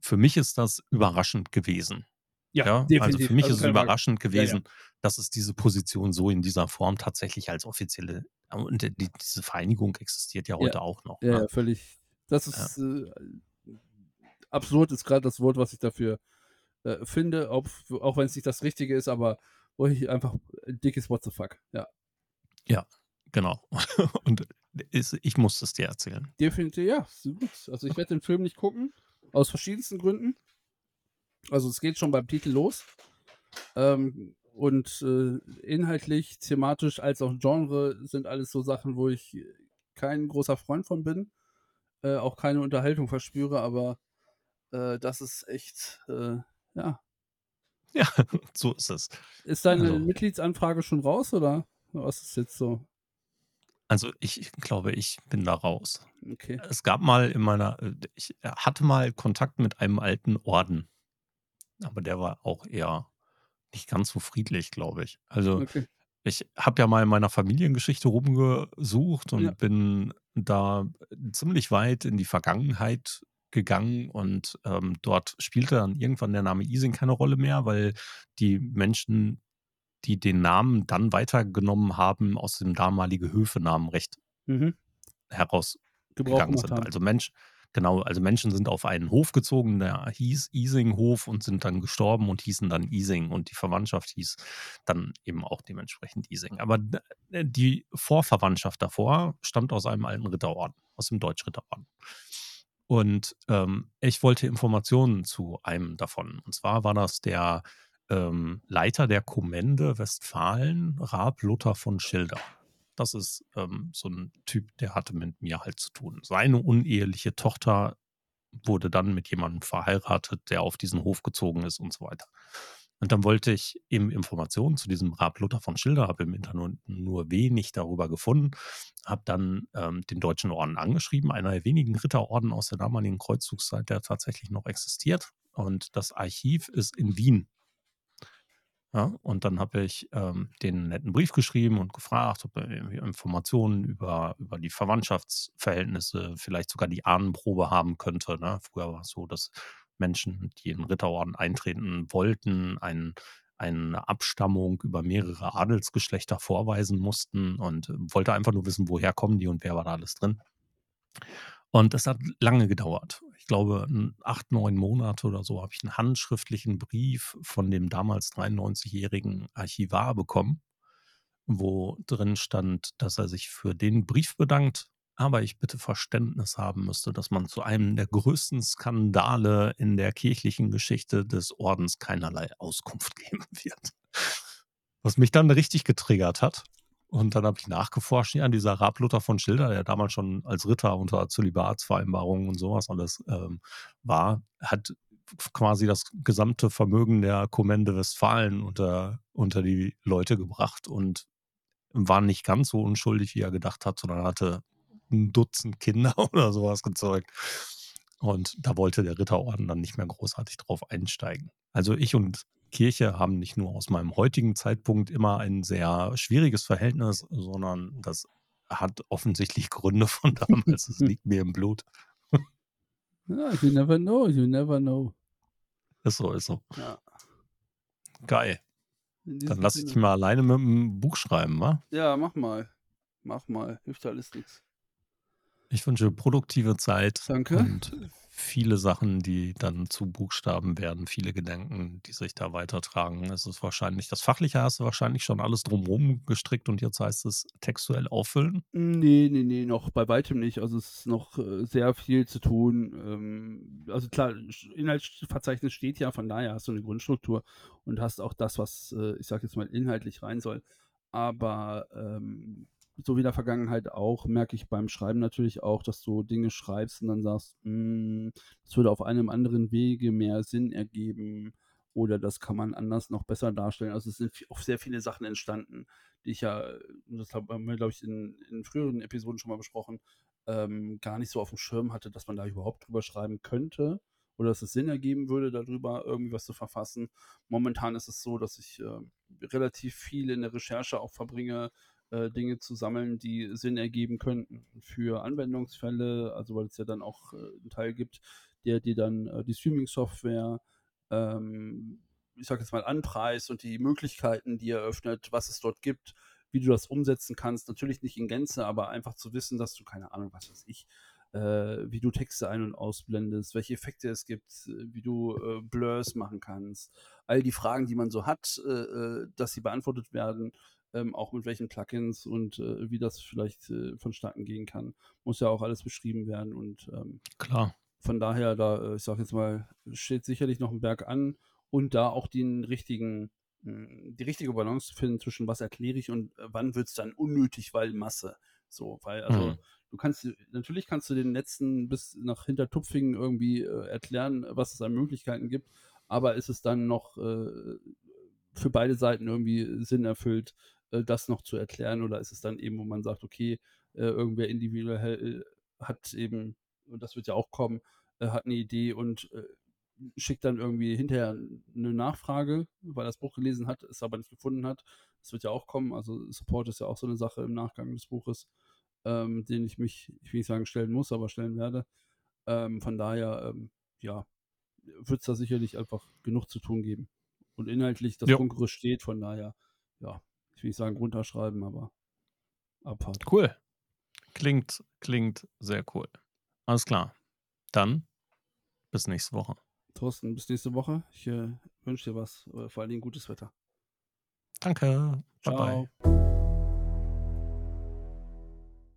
Für mich ist das überraschend gewesen. Ja, Ja, also, definitiv. für mich Also, ist es keine Frage. überraschend Ja, ja. gewesen, dass es diese Position so in dieser Form tatsächlich als offizielle und die diese Vereinigung existiert ja heute auch noch, Ja, ne? völlig das ist, äh absurd ist grad das Wort, was ich dafür, äh, finde, obf auch wenn's nicht das Richtige ist, aber wo ich einfach dickes What the fuck, ja. Ja, genau. Und ich musste es dir erzählen. Definitiv, ja. Also, ich werde den Film nicht gucken, aus verschiedensten Gründen. Also, es geht schon beim Titel los. Ähm, und, äh, inhaltlich, thematisch als auch Genre sind alles so Sachen, wo ich kein großer Freund von bin, äh, auch keine Unterhaltung verspüre, aber, äh, das ist echt, äh, ja. Ja, so ist es. Ist deine Also Mitgliedsanfrage schon raus oder was ist jetzt so? Also, ich glaube, ich bin da raus. Okay. Es gab mal in meiner äh, ich hatte mal Kontakt mit einem alten Orden, aber der war auch eher nicht ganz so friedlich, glaube ich. Also, Okay. ich habe ja mal in meiner Familiengeschichte rumgesucht Ja. und bin da ziemlich weit in die Vergangenheit gegangen und ähm, dort spielte dann irgendwann der Name Ising keine Rolle mehr, weil die Menschen, die den Namen dann weitergenommen haben, aus dem damaligen Höfenamenrecht Mhm. herausgegangen sind. haben. Also Mensch, genau, also Menschen sind auf einen Hof gezogen, der hieß Isinghof und sind dann gestorben und hießen dann Ising und die Verwandtschaft hieß dann eben auch dementsprechend Ising. Aber d- die Vorverwandtschaft davor stammt aus einem alten Ritterorden, aus dem Deutschritterorden. Und ähm, ich wollte Informationen zu einem davon. Und zwar war das der ähm, Leiter der Kommende Westfalen, Raab Luther von Schilder. Das ist ähm, so ein Typ, der hatte mit mir halt zu tun. Seine uneheliche Tochter wurde dann mit jemandem verheiratet, der auf diesen Hof gezogen ist und so weiter. Und dann wollte ich eben Informationen zu diesem Raab Luther von Schilder, habe im Internet nur wenig darüber gefunden, habe dann ähm, den Deutschen Orden angeschrieben, einer der wenigen Ritterorden aus der damaligen Kreuzzugszeit, der tatsächlich noch existiert. Und das Archiv ist in Wien. Ja, und dann habe ich ähm, den netten Brief geschrieben und gefragt, ob er Informationen über, über die Verwandtschaftsverhältnisse, vielleicht sogar die Ahnenprobe haben könnte. Ne? Früher war es so, dass Menschen, die in den Ritterorden eintreten wollten, ein, eine Abstammung über mehrere Adelsgeschlechter vorweisen mussten und wollte einfach nur wissen, woher kommen die und wer war da alles drin. Und es hat lange gedauert. Ich glaube, acht, neun Monate oder so habe ich einen handschriftlichen Brief von dem damals 93-jährigen Archivar bekommen, wo drin stand, dass er sich für den Brief bedankt, aber ich bitte Verständnis haben müsste, dass man zu einem der größten Skandale in der kirchlichen Geschichte des Ordens keinerlei Auskunft geben wird. Was mich dann richtig getriggert hat. Und dann habe ich nachgeforscht, ja, dieser Raab Luther von Schilder, der damals schon als Ritter unter Zölibatsvereinbarungen und sowas alles ähm, war, hat quasi das gesamte Vermögen der Kommende Westfalen unter, unter die Leute gebracht und war nicht ganz so unschuldig, wie er gedacht hat, sondern hatte ein Dutzend Kinder oder sowas gezeugt. Und da wollte der Ritterorden dann nicht mehr großartig drauf einsteigen. Also ich und Kirche haben nicht nur aus meinem heutigen Zeitpunkt immer ein sehr schwieriges Verhältnis, sondern das hat offensichtlich Gründe von damals. Es liegt mir im Blut. Ja, you never know, you never know. Ist so, ist so. Ja. Geil. Dann lass ich dich mal alleine mit dem Buch schreiben, wa? Ja, mach mal. Mach mal. Hilft alles nichts. Ich wünsche produktive Zeit Danke. und viele Sachen, die dann zu Buchstaben werden, viele Gedanken, die sich da weitertragen. Es ist wahrscheinlich, das Fachliche hast du wahrscheinlich schon alles drumherum gestrickt und jetzt heißt es textuell auffüllen. Nee, nee, nee, noch bei weitem nicht. Also es ist noch äh, sehr viel zu tun. Ähm, also klar, Inhaltsverzeichnis steht ja, von daher hast du eine Grundstruktur und hast auch das, was, äh, ich sag jetzt mal, inhaltlich rein soll. Aber ähm, so wie in der Vergangenheit auch, merke ich beim Schreiben natürlich auch, dass du Dinge schreibst und dann sagst, "Mm, das würde auf einem anderen Wege mehr Sinn ergeben oder das kann man anders noch besser darstellen. Also es sind auch sehr viele Sachen entstanden, die ich ja, das haben wir, glaube ich, in, in früheren Episoden schon mal besprochen, ähm, gar nicht so auf dem Schirm hatte, dass man da überhaupt drüber schreiben könnte oder dass es Sinn ergeben würde, darüber irgendwie was zu verfassen. Momentan ist es so, dass ich äh, relativ viel in der Recherche auch verbringe, äh, Dinge zu sammeln, die Sinn ergeben könnten für Anwendungsfälle, also weil es ja dann auch äh, einen Teil gibt, der dir dann äh, die Streaming-Software ähm, ich sage jetzt mal, anpreist und die Möglichkeiten, die eröffnet, was es dort gibt, wie du das umsetzen kannst. Natürlich nicht in Gänze, aber einfach zu wissen, dass du, keine Ahnung, was weiß ich, äh, wie du Texte ein- und ausblendest, welche Effekte es gibt, äh, wie du äh, Blurs machen kannst. All die Fragen, die man so hat, äh, äh, dass sie beantwortet werden, ähm, auch mit welchen Plugins und äh, wie das vielleicht äh, vonstatten gehen kann, muss ja auch alles beschrieben werden und ähm, Klar. von daher, da, äh, ich sag jetzt mal, steht sicherlich noch ein Berg an und da auch den richtigen, mh, die richtige Balance zu finden zwischen was erkläre ich und äh, wann wird es dann unnötig, weil Masse. So, weil, also, Mhm. du kannst, natürlich kannst du den letzten bis nach Hintertupfingen irgendwie äh, erklären, was es an Möglichkeiten gibt, aber ist es dann noch äh, für beide Seiten irgendwie Sinn erfüllt, äh, das noch zu erklären oder ist es dann eben, wo man sagt, okay, äh, irgendwer individuell äh, hat eben, und das wird ja auch kommen, hat eine Idee und schickt dann irgendwie hinterher eine Nachfrage, weil er das Buch gelesen hat, es aber nicht gefunden hat. Das wird ja auch kommen. Also Support ist ja auch so eine Sache im Nachgang des Buches, ähm, den ich mich, ich will nicht sagen stellen muss, aber stellen werde. Ähm, von daher, ähm, ja, wird es da sicherlich einfach genug zu tun geben. Und inhaltlich, das Ja. Steht, von daher, ja, ich will nicht sagen runterschreiben, aber Abfahrt. Cool. Klingt klingt sehr cool. Alles klar. Dann bis nächste Woche. Thorsten, bis nächste Woche. Ich, äh, wünsche dir was, äh, vor allen Dingen gutes Wetter. Danke. Bye, bye. Ciao.